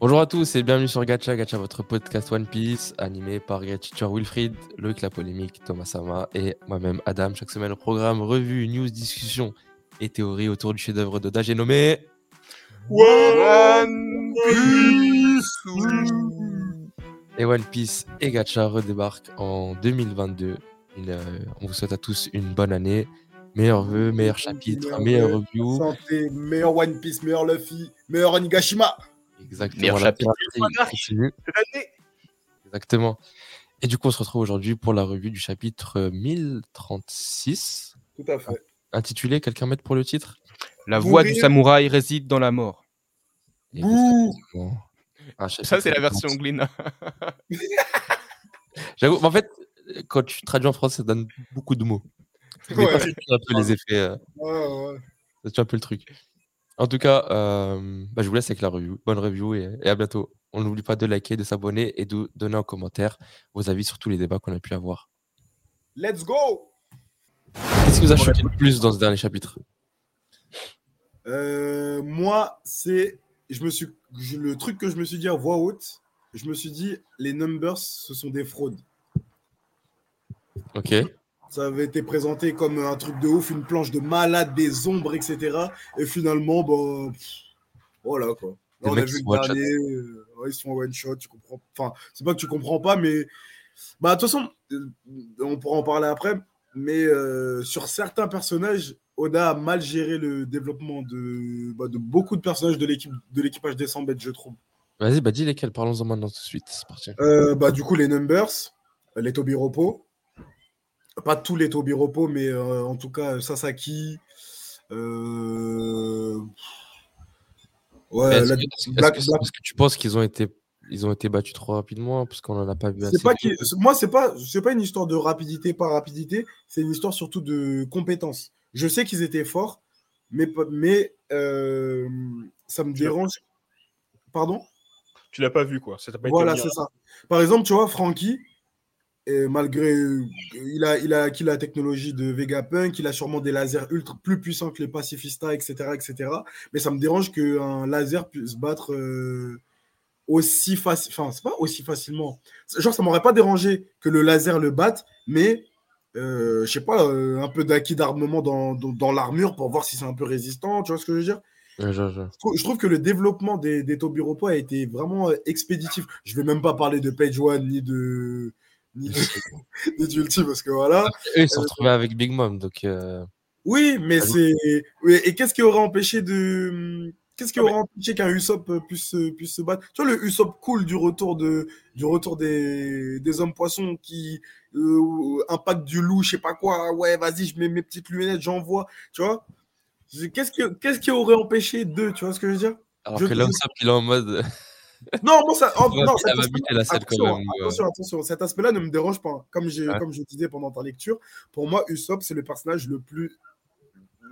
Bonjour à tous et bienvenue sur Gacha, Gacha, votre podcast One Piece, animé par Gachicher Wilfried, Loïc La Polémique, Thomas Sama et moi-même Adam. Chaque semaine, au programme revue, news, discussion et théorie autour du chef-d'œuvre de Dage nommé One Piece Et One Piece et Gacha redébarquent en 2022. Une, euh, on vous souhaite à tous une bonne année. Meilleurs vœux, meilleurs chapitres. Santé, meilleur One Piece, meilleur Luffy, meilleur Onigashima. Exactement. La continue. Et du coup, on se retrouve aujourd'hui pour la revue du chapitre 1036, Tout à fait. intitulé Quelqu'un m'aide pour le titre? La voix du samouraï réside dans la mort. Un Ça, c'est la version Glina. J'avoue, mais en fait, quand tu traduis en français, ça donne beaucoup de mots. Ouais. tu un peu les effets, euh, Ouais, ouais. ça tue un peu le truc. En tout cas, euh, bah, je vous laisse avec la review. Bonne review et, et à bientôt. On n'oublie pas de liker, de s'abonner et de donner en commentaire vos avis sur tous les débats qu'on a pu avoir. Let's go Qu'est-ce qui vous a choqué le plus dans ce dernier chapitre? Euh, Moi, c'est. Je me suis... je- Le truc que je me suis dit à voix haute, je me suis dit, les numbers, ce sont des fraudes. Ok. Ça avait été présenté comme un truc de ouf, une planche de malade, des ombres, etc. Et finalement, bah, pff, voilà quoi. Là, on a vu le dernier, euh, ouais, ils sont en one shot, tu comprends. Enfin, c'est pas que tu comprends pas, mais bah de toute façon, euh, on pourra en parler après. Mais euh, sur certains personnages, Oda a mal géré le développement de, bah, de beaucoup de personnages de l'équipe de l'équipage des 100 bêtes, je trouve. Vas-y, bah dis lesquels, parlons-en maintenant tout de suite. C'est parti. Euh, bah, du coup, les numbers, les Tobiropo. Pas tous les Tobiropo, mais euh, en tout cas, Sasaki. euh, Ouais, Est-ce la- que, est-ce que- Black- est-ce que- Black- est-ce que tu penses qu'ils ont été, ils ont été battus trop rapidement parce qu'on en a pas vu assez pas moi, c'est pas, c'est pas une histoire de rapidité par rapidité, c'est une histoire surtout de compétence. Je sais qu'ils étaient forts, mais, euh, ça me dérange. Pardon? Tu l'as pas vu, quoi. Ça t'a pas été Voilà, c'est ça. Par exemple, tu vois, Frankie, et malgré euh, il a, il a acquis la technologie de Vegapunk, il a sûrement des lasers ultra plus puissants que les pacifistas, etc., etc. Mais ça me dérange qu'un laser puisse battre euh, aussi facilement. Enfin, c'est pas aussi facilement. Genre, ça m'aurait pas dérangé que le laser le batte, mais euh, je sais pas, euh, un peu d'acquis d'armement dans, dans, dans l'armure pour voir si c'est un peu résistant. Tu vois ce que je veux dire? Ouais, je- je- je trouve- je trouve que le développement des, des Tobiropo a été vraiment expéditif. Je vais même pas parler de Page One ni de ni de- ni d'Ulti parce que voilà. Eux, ils se sont retrouvés avec Big Mom, donc euh, Oui, mais Ah c'est et qu'est-ce qui aurait empêché de qu'est-ce qui Ah, aurait empêché qu'un Usopp euh, puisse se- puisse se battre? Tu vois le Usopp cool du retour de du retour des, des hommes poissons qui euh, impact du loup, je sais pas quoi. Ouais, vas-y, je mets mes petites lunettes, j'envoie, tu vois? Qu'est-ce qui, qu'est-ce qui aurait empêché d'eux, tu vois ce que je veux dire? Alors Je- que l'Usopp, il est en mode. Non, moi, ça, oh, non, cet va buter la quand attention, même, attention, attention, cet aspect-là ne me dérange pas. Comme, j'ai, Ouais. comme je disais pendant ta lecture, pour moi, Usopp, c'est le personnage le plus,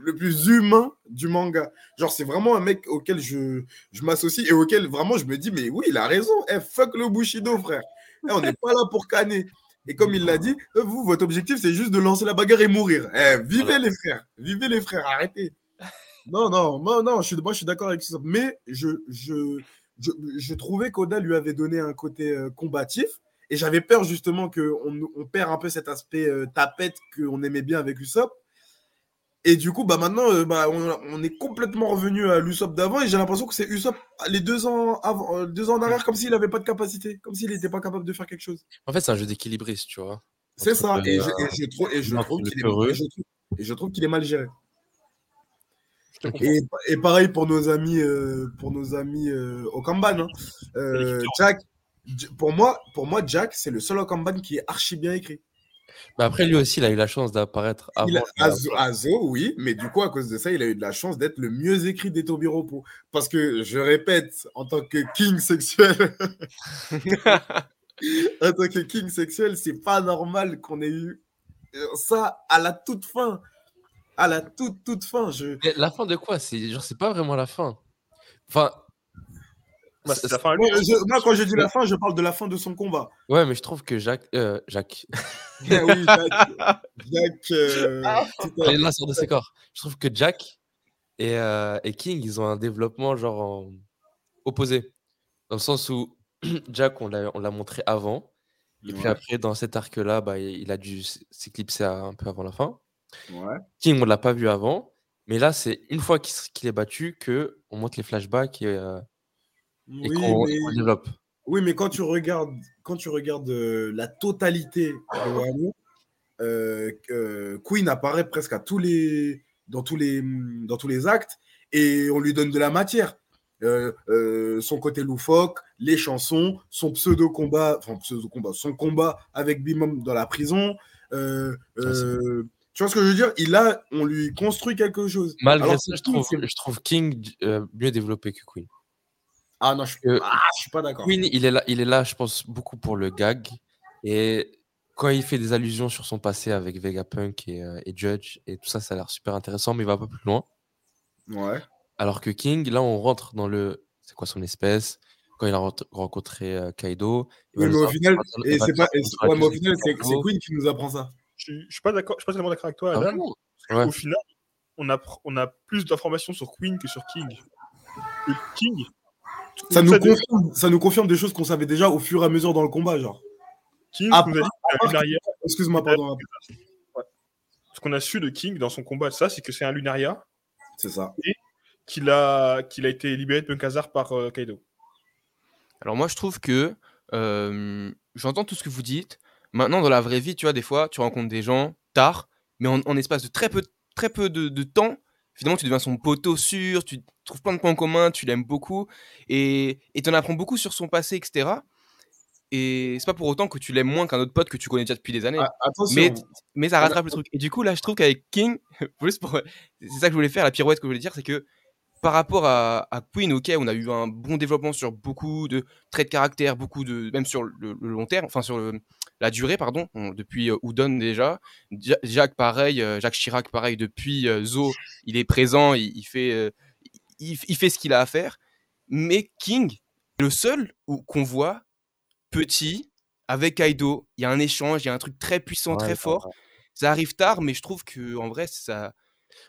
le plus humain du manga. Genre, c'est vraiment un mec auquel je, je m'associe et auquel vraiment je me dis, mais oui, il a raison. Eh, fuck le Bushido, frère. Eh, on n'est pas là pour canner. Et comme il l'a dit, euh, vous, votre objectif, c'est juste de lancer la bagarre et mourir. Eh, vivez les frères. Vivez les frères. Arrêtez. Non, non, moi, non, je suis, moi, je suis d'accord avec ça. Mais je, je, je, je trouvais qu'Oda lui avait donné un côté euh, combatif. Et j'avais peur justement qu'on on perd un peu cet aspect euh, tapette qu'on aimait bien avec Usopp. Et du coup, bah maintenant, euh, bah, on, on est complètement revenu à l'Usopp d'avant. Et j'ai l'impression que c'est Usopp les deux ans, avant, deux ans en arrière, comme s'il n'avait pas de capacité, comme s'il n'était pas capable de faire quelque chose. En fait, c'est un jeu d'équilibriste, tu vois. C'est ça. le- Et je, et je trouve, et je entre trouve le qu'il est, peureux. et je trouve- et je trouve qu'il est mal géré. Et, et pareil pour nos amis, euh, pour nos amis euh, au Kanban. hein. Euh, Jack, pour moi, pour moi, Jack, c'est le seul au Kanban qui est archi bien écrit. Mais après, lui aussi, il a eu la chance d'apparaître avant. A- Azo, Azo, oui, mais du coup, à cause de ça, il a eu de la chance d'être le mieux écrit des Tobiropo. Parce que, je répète, en tant que king sexuel, en tant que king sexuel, c'est pas normal qu'on ait eu ça à la toute fin. À la toute, toute fin. Je... Mais La fin de quoi? C'est genre, c'est pas vraiment la fin. Enfin, Bah, c'est la fin à lui. Ouais, je- moi, quand je dis la fin, je parle de la fin de son combat. ouais, mais je trouve que Jacques, euh, Jacques, Ah oui. Jack euh, elle est là sur de ses corps. Je trouve que Jack et, euh, et King, ils ont un développement genre en- opposé. Dans le sens où Jack, on l'a on l'a montré avant. Et puis Ouais, après, dans cet arc-là, bah, il a dû s'éclipser un peu avant la fin. Ouais. King, on l'a pas vu avant. Mais là, c'est une fois qu'il est battu que on monte les flashbacks et, euh, et Oui, qu'on mais... développe. Oui, mais quand tu regardes, quand tu regardes euh, la totalité de Wano, euh, euh, Queen apparaît presque à tous les, dans, tous les, dans tous les actes et on lui donne de la matière. Son côté loufoque, les chansons, son pseudo-combat, enfin pseudo-combat, son combat avec Bimom dans la prison. euh, tu vois ce que je veux dire? Il a, on lui construit quelque chose. Malgré Alors ça, je trouve, c'est- je trouve King euh, mieux développé que Queen. Ah non, je, Euh, ah, je suis pas d'accord. Queen, il est là, il est là, je pense, beaucoup pour le gag. Et quand il fait des allusions sur son passé avec Vegapunk et, euh, et Judge et tout ça, ça a l'air super intéressant, mais il va pas plus loin. Ouais. Alors que King, là, on rentre dans le. C'est quoi son espèce? Quand il a rencontré euh, Kaido. Oui, mais au final, c'est. Queen qui nous apprend ça. Je suis- je suis pas d'accord, je suis pas tellement d'accord avec toi, Ah Adam. bon parce Ouais. qu'au final, on a, on a plus d'informations sur Queen que sur King. Le King, Ça nous confirme, ça nous confirme des choses qu'on savait déjà au fur et à mesure dans le combat, genre. King Ah. Excuse-moi, pardon. Ce qu'on a su de King dans son combat, ça, c'est que c'est un lunaria, C'est ça. qu'il a, qu'il a été libéré de Punkazar par euh, Kaido. Alors moi, je trouve que euh, j'entends tout ce que vous dites. Maintenant, dans la vraie vie, tu vois, des fois, tu rencontres des gens tard, mais en, en espace de très peu, très peu de, de temps, finalement, tu deviens son poteau sûr, tu trouves plein de points communs, tu l'aimes beaucoup, et tu en apprends beaucoup sur son passé, etc. Et c'est pas pour autant que tu l'aimes moins qu'un autre pote que tu connais déjà depuis des années. Ah. Mais, mais ça rattrape le truc. Et du coup, là, je trouve qu'avec King, plus pour... c'est ça que je voulais faire, la pirouette que je voulais dire, c'est que par rapport à, à Queen, ok, on a eu un bon développement sur beaucoup de traits de caractère, beaucoup de, même sur le, le long terme, enfin sur le, la durée, pardon, on- depuis euh, Udon déjà. Ja- Jacques, pareil, euh, Jacques Chirac, pareil, depuis euh, Zo, il est présent, il, il fait, euh, il, il fait ce qu'il a à faire. Mais King, le seul où- qu'on voit petit, avec Kaido, il y a un échange, il y a un truc très puissant, Ouais, très fort. Ça arrive tard, mais je trouve que en vrai, ça.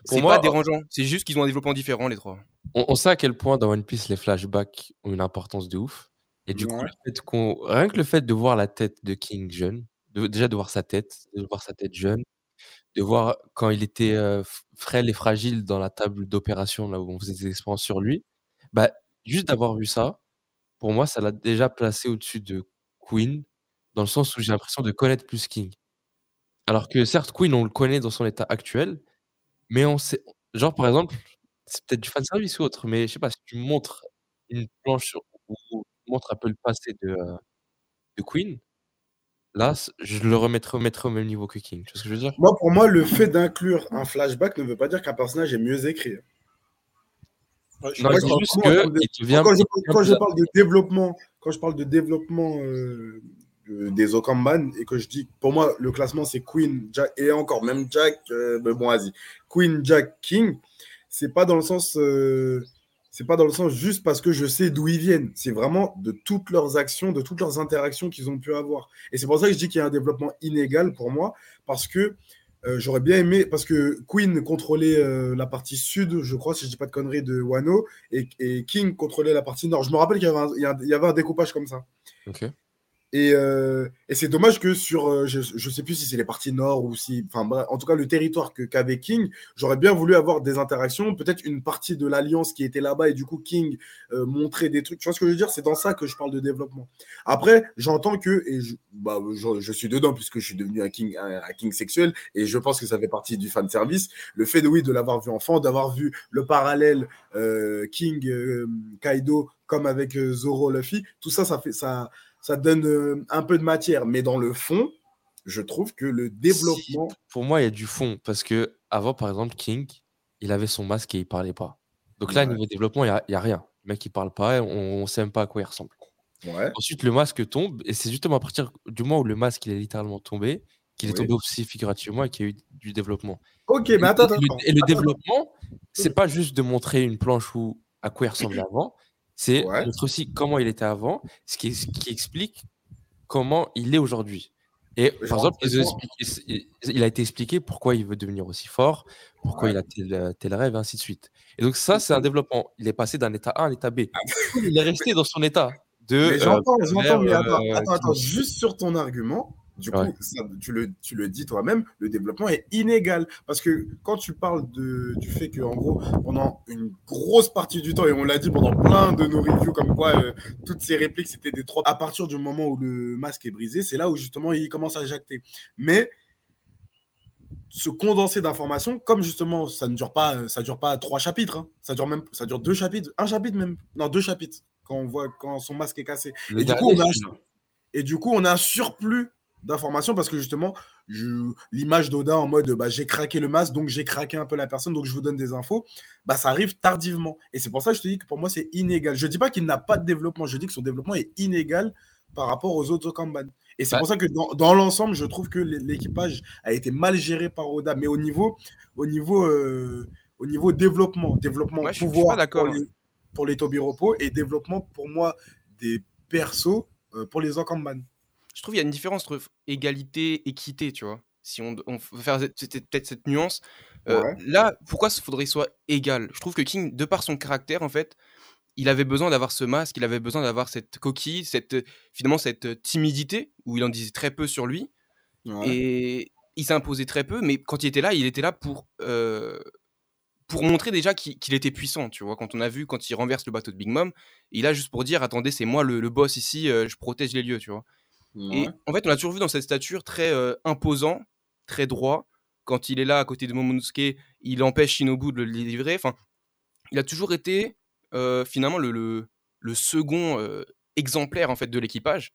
Pour C'est moi, pas dérangeant. C'est juste qu'ils ont un développement différent, les trois. On, on sait à quel point dans One Piece les flashbacks ont une importance de ouf. Et du coup, le fait qu'on- rien que le fait de voir la tête de King jeune, de- déjà de voir sa tête, de voir sa tête jeune, de voir quand il était euh, frêle et fragile dans la table d'opération, là où on faisait des expériences sur lui, bah, juste d'avoir vu ça, pour moi, ça l'a déjà placé au-dessus de Queen, dans le sens où j'ai l'impression de connaître plus King. Alors que certes, Queen, on le connaît dans son état actuel, mais on sait. Genre, par exemple, c'est peut-être du fanservice ou autre, mais je sais pas, si tu montres une planche où montres un peu le passé de, euh, de Queen, là, je le remettrais, remettrais au même niveau que King. Tu vois ce que je veux dire? Moi, pour moi, le fait d'inclure un flashback ne veut pas dire qu'un personnage est mieux écrit. Ouais, je Non, c'est devient. quand, je, quand parle de développement, quand je parle de développement euh, de- des Okamban et que je dis, pour moi, le classement c'est Queen, Jack et encore même Jack, euh, mais bon, vas-y, Queen, Jack, King, c'est pas dans le sens, euh, c'est pas dans le sens juste parce que je sais d'où ils viennent. C'est vraiment de toutes leurs actions, de toutes leurs interactions qu'ils ont pu avoir. Et c'est pour ça que je dis qu'il y a un développement inégal pour moi parce que euh, j'aurais bien aimé, parce que Queen contrôlait euh, la partie sud, je crois, si je dis pas de conneries, de Wano, et, King contrôlait la partie nord. Je me rappelle qu'il y, y avait un découpage comme ça. Et, euh, et c'est dommage que sur, euh, je, je sais plus si c'est les parties nord ou si, enfin, bref, en tout cas, le territoire que qu'avait King, j'aurais bien voulu avoir des interactions, peut-être une partie de l'alliance qui était là-bas et du coup King euh, montrait des trucs. Tu vois ce que je veux dire? C'est dans ça que je parle de développement. Après, j'entends que, et je, bah, je, je suis dedans puisque je suis devenu un King, un, King sexuel et je pense que ça fait partie du fan service. Le fait de, oui, de l'avoir vu enfant, d'avoir vu le parallèle euh, King, Kaido, comme avec Zoro, Luffy, tout ça, ça fait, ça, ça donne euh, un peu de matière. Mais dans le fond, je trouve que le développement. Si, pour moi, il y a du fond. Parce que avant, par exemple, King, il avait son masque et il parlait pas. Donc là, Ouais. niveau développement, il n'y a, rien. Le mec, il parle pas, on ne sait même pas à quoi il ressemble. Ouais. Ensuite, le masque tombe, et c'est justement à partir du moment où le masque il est littéralement tombé, qu'il est tombé aussi figurativement et qu'il y a eu du développement. Ok, Et, mais attends, attends. le, et le attends. développement, c'est pas juste de montrer une planche où, à quoi il ressemblait avant, c'est Ouais. aussi comment il était avant, ce qui, ce qui explique comment il est aujourd'hui. Et par exemple, expliqué- il a été expliqué pourquoi il veut devenir aussi fort, pourquoi Ouais. il a tel, tel rêve, et ainsi de suite. Et donc ça, c'est un développement. Il est passé d'un état A à un état B. Il est resté dans son état. de. J'entends, euh, j'entends, mais attends, euh, attends, attends, juste sur ton argument, du coup, ça, tu, le, tu le dis toi-même, le développement est inégal. Parce que quand tu parles de, du fait que, en gros, pendant une grosse partie du temps, et on l'a dit pendant plein de nos reviews, comme quoi euh, toutes ces répliques, c'était des trois. À partir du moment où le masque est brisé, c'est là où justement il commence à jacter. Mais ce condensé d'informations, comme justement ça ne dure pas, ça dure pas trois chapitres, hein. ça dure même, ça dure deux chapitres, un chapitre même, non deux chapitres quand on voit quand son masque est cassé. Et du, coup, on a, et du coup, on a un surplus d'informations parce que justement, l'image d'Oda en mode bah, j'ai craqué le masque, donc j'ai craqué un peu la personne, donc je vous donne des infos, bah, ça arrive tardivement. Et c'est pour ça que je te dis que pour moi, c'est inégal. Je dis pas qu'il n'a pas de développement, je dis que son développement est inégal par rapport aux autres Okamban. Et c'est Bah. pour ça que dans, dans l'ensemble, je trouve que l'é- l'équipage a été mal géré par Oda. Mais au niveau, au niveau, euh, au niveau développement, développement Ouais, je suis- je suis pouvoir pour les, pour les Tobiropo et développement pour moi des persos euh, pour les Okamban. Je trouve qu'il y a une différence entre égalité, équité, tu vois? Si on, on veut faire peut-être cette nuance. Euh, Ouais. Là, pourquoi il faudrait qu'il soit égal? Je trouve que King, de par son caractère, en fait, il avait besoin d'avoir ce masque, il avait besoin d'avoir cette coquille, cette, euh, finalement cette euh, timidité, où il en disait très peu sur lui. Ouais. Et il imposé très peu, mais quand il était là, il était là pour, euh, pour montrer déjà qu'il était puissant, tu vois? Quand on a vu, quand il renverse le bateau de Big Mom, il a juste pour dire, attendez, c'est moi le, le boss ici, euh, je protège les lieux, tu vois? Et en fait, on l'a toujours vu dans cette stature très euh, imposant, très droit. Quand il est là à côté de Momonosuke, il empêche Shinobu de le livrer. Enfin, il a toujours été euh, finalement le, le, le second euh, exemplaire en fait de l'équipage.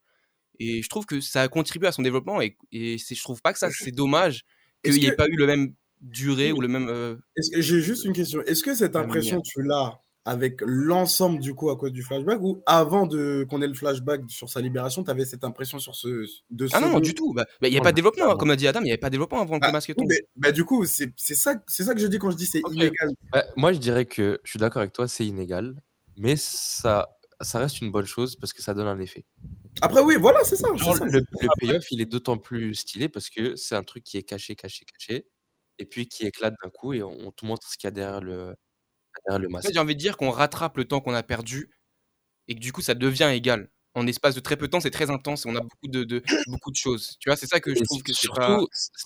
Et je trouve que ça a contribué à son développement. Et, je trouve pas que ça c'est dommage qu'il n'y ait pas eu le même durée ou le même. J'ai juste une question. Est-ce que cette impression, tu l'as avec l'ensemble du coup à cause du flashback ou avant de qu'on ait le flashback sur sa libération, tu avais cette impression sur ce de Ah non, du tout. Bah, bah, il n'y a pas de développement, comme a dit Adam, il n'y avait pas de développement avant que Bah, le masque oui, tombe. mais- bah, du coup, c'est c'est ça, c'est ça que je dis quand je dis c'est inégal. Moi, je dirais que je suis d'accord avec toi, c'est inégal, mais ça, ça reste une bonne chose parce que ça donne un effet. Après, oui, voilà, c'est ça. le payoff, il est d'autant plus stylé parce que c'est un truc qui est caché, caché, caché, et puis qui éclate d'un coup et on, on te montre ce qu'il y a derrière le, derrière le En masque. fait, j'ai envie de dire qu'on rattrape le temps qu'on a perdu et que du coup, ça devient égal. En espace de très peu de temps, c'est très intense et on a beaucoup de, de- beaucoup de choses. Tu vois, c'est ça que je Et trouve que surtout, pas.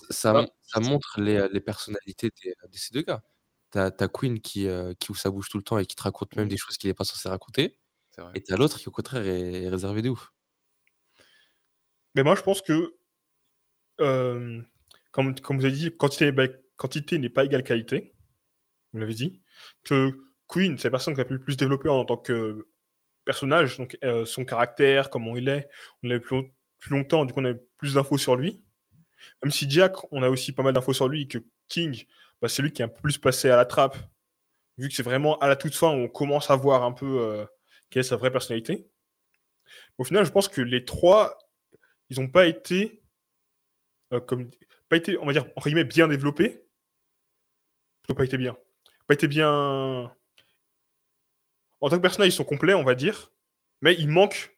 ça, montre les, les personnalités des- de ces deux gars. T'as as Queen qui, euh, qui ouvre sa bouche tout le temps et qui te raconte même des choses qu'il n'est pas censé raconter. Et t'as l'autre qui, au contraire, est, est réservé de ouf. Mais moi, je pense que, euh, comme, comme vous avez dit, quantité, bah, quantité n'est pas égale qualité. Vous l'avez dit. Que Queen, c'est la personne qui a pu le plus développer en tant que personnage, donc euh, son caractère, comment il est. On l'avait plus, plus longtemps, du coup, on a plus d'infos sur lui. Même si Jack, on a aussi pas mal d'infos sur lui, que King, bah, c'est lui qui est un peu plus passé à la trappe, vu que c'est vraiment à la toute fin où on commence à voir un peu euh, quelle est sa vraie personnalité. Au final, je pense que les trois ils n'ont pas été, euh, comme, pas été, on va dire, entre guillemets, bien développés. Plutôt pas été bien. Pas été bien. En tant que personnage, ils sont complets, on va dire. Mais il manque,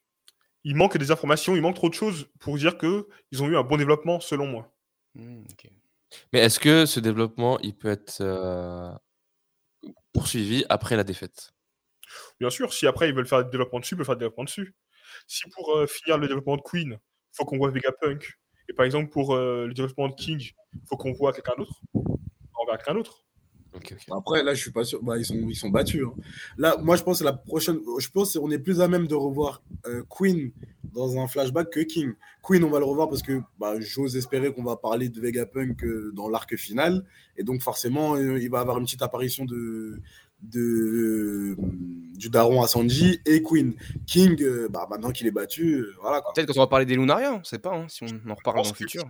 il manque des informations, il manque trop de choses pour dire que ils ont eu un bon développement, selon moi. Hmm. Mais est-ce que ce développement, il peut être euh, poursuivi après la défaite? Bien sûr, si après ils veulent faire du développement dessus, ils peuvent faire du développement dessus. Si pour euh, finir le développement de Queen, il faut qu'on voit Vegapunk, et par exemple pour euh, le développement de King, il faut qu'on voit quelqu'un d'autre, on verra quelqu'un d'autre. Ok. Après, là, je suis pas sûr. Bah, ils sont, ils sont battus. hein. Là, moi, je pense que la prochaine. Je pense qu'on est plus à même de revoir euh, Queen dans un flashback que King. Queen, on va le revoir parce que bah, j'ose espérer qu'on va parler de Vegapunk euh, dans l'arc final. Et donc, forcément, euh, il va avoir une petite apparition de, de, du daron à Sanji et Queen. King, euh, bah, maintenant qu'il est battu, euh, voilà. Peut-être quand on va parler des Lunaria, on sait pas, hein, si on en reparle dans le futur.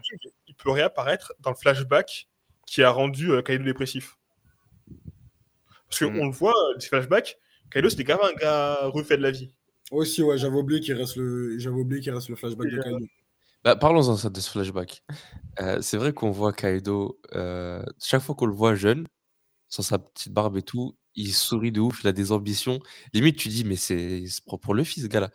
Il peut réapparaître dans le flashback qui a rendu euh, Kaido dépressif. Parce qu'on Mm. le voit, euh, ces flashbacks, Kaido c'était grave un gars refait de la vie. Aussi, ouais, j'avais oublié qu'il reste le, j'avais oublié qu'il reste le flashback de Kaido. Bah, Parlons-en de ce flashback. Euh, c'est vrai qu'on voit Kaido, euh, chaque fois qu'on le voit jeune, sans sa petite barbe et tout, il sourit de ouf, il a des ambitions. Limite, tu dis, mais c'est propre pour le fils, ce gars-là.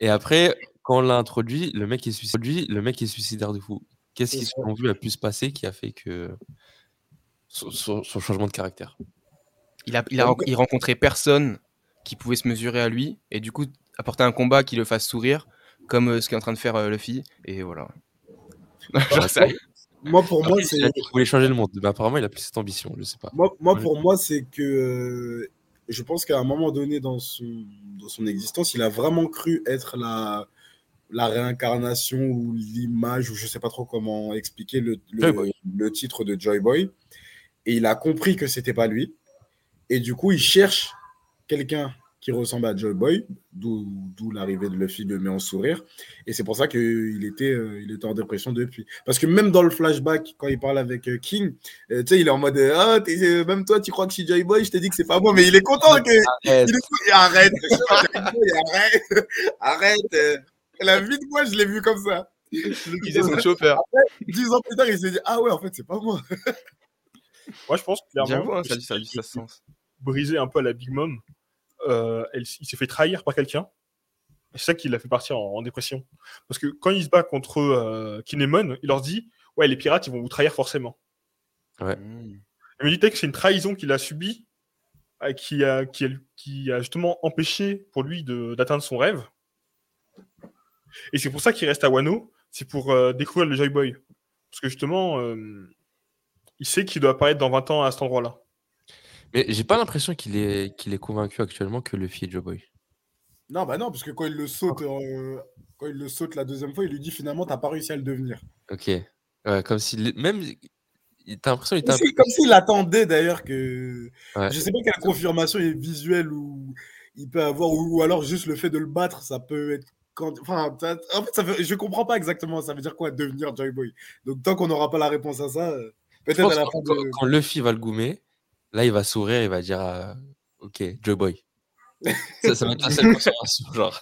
Et après, quand on l'a introduit, le mec est suicidaire, le mec est suicidaire de fou. Qu'est-ce qui, selon vous, a pu se passer qui a fait que son, son- son changement de caractère? Il a, il a ren- il rencontré personne qui pouvait se mesurer à lui, et du coup, apporter un combat qui le fasse sourire, comme euh, ce qu'est en train de faire euh, Luffy. Et voilà. Genre, ça- Moi, pour moi, c'est. il voulait changer le monde, mais apparemment, il a plus cette ambition, je sais pas. Moi, pour moi, c'est que euh, je pense qu'à un moment donné dans son, dans son existence, il a vraiment cru être la, la réincarnation ou l'image, ou je sais pas trop comment expliquer le, le, le titre de Joy Boy. Et il a compris que c'était pas lui. Et du coup, il cherche quelqu'un qui ressemble à Joy Boy, d'où l'arrivée de Luffy le met en sourire. Et c'est pour ça qu'il était, euh, il était en dépression depuis. Parce que même dans le flashback, quand il parle avec euh, King, euh, tu sais, il est en mode Ah, euh, même toi, tu crois que je suis Joy Boy, je t'ai dit que c'est pas moi, mais il est content que. Arrête. Il est arrête, arrête, arrête. La vie de moi, je l'ai vu comme ça. Il faisait son chauffeur. Dix ans plus tard, il s'est dit Ah ouais, en fait, c'est pas moi. Moi, je pense clairement hein, que ça, a du- ça a du s'il ça a sens. Brisé un peu à la Big Mom. Euh, elle- il s'est fait trahir par quelqu'un. C'est ça qui l'a fait partir en, en dépression. Parce que quand il se bat contre euh, Kinemon, il leur dit Ouais, les pirates, ils vont vous trahir forcément. Mm. Il me dit que c'est une trahison qu'il a subie, euh, qui a, qui a, qui a justement empêché pour lui d'atteindre son rêve. Et c'est pour ça qu'il reste à Wano, c'est pour euh, découvrir le Joy Boy. Parce que justement, euh, il sait qu'il doit apparaître dans 20 ans à cet endroit-là. Mais j'ai pas l'impression qu'il est, qu'il est convaincu actuellement que Luffy est Joe Boy. Non, bah non, parce que quand il le saute, euh, quand il le saute la deuxième fois, il lui dit finalement, t'as pas réussi à le devenir. Ok. Ouais, comme s'il. Même. T'as l'impression qu'il était Comme si- s'il attendait d'ailleurs que. Ouais. Je sais pas quelle confirmation est visuelle ou il peut avoir, ou, alors juste le fait de le battre, ça peut être. Quand... Enfin, en fait, ça je comprends pas exactement. Ça veut dire quoi devenir Joy Boy Donc tant qu'on n'aura pas la réponse à ça, euh, peut-être à la fin quand, de. quand Luffy va le goumer, là, il va sourire, il va dire euh, Ok, Joe Boy. ça, ça va être la seule consommation, genre.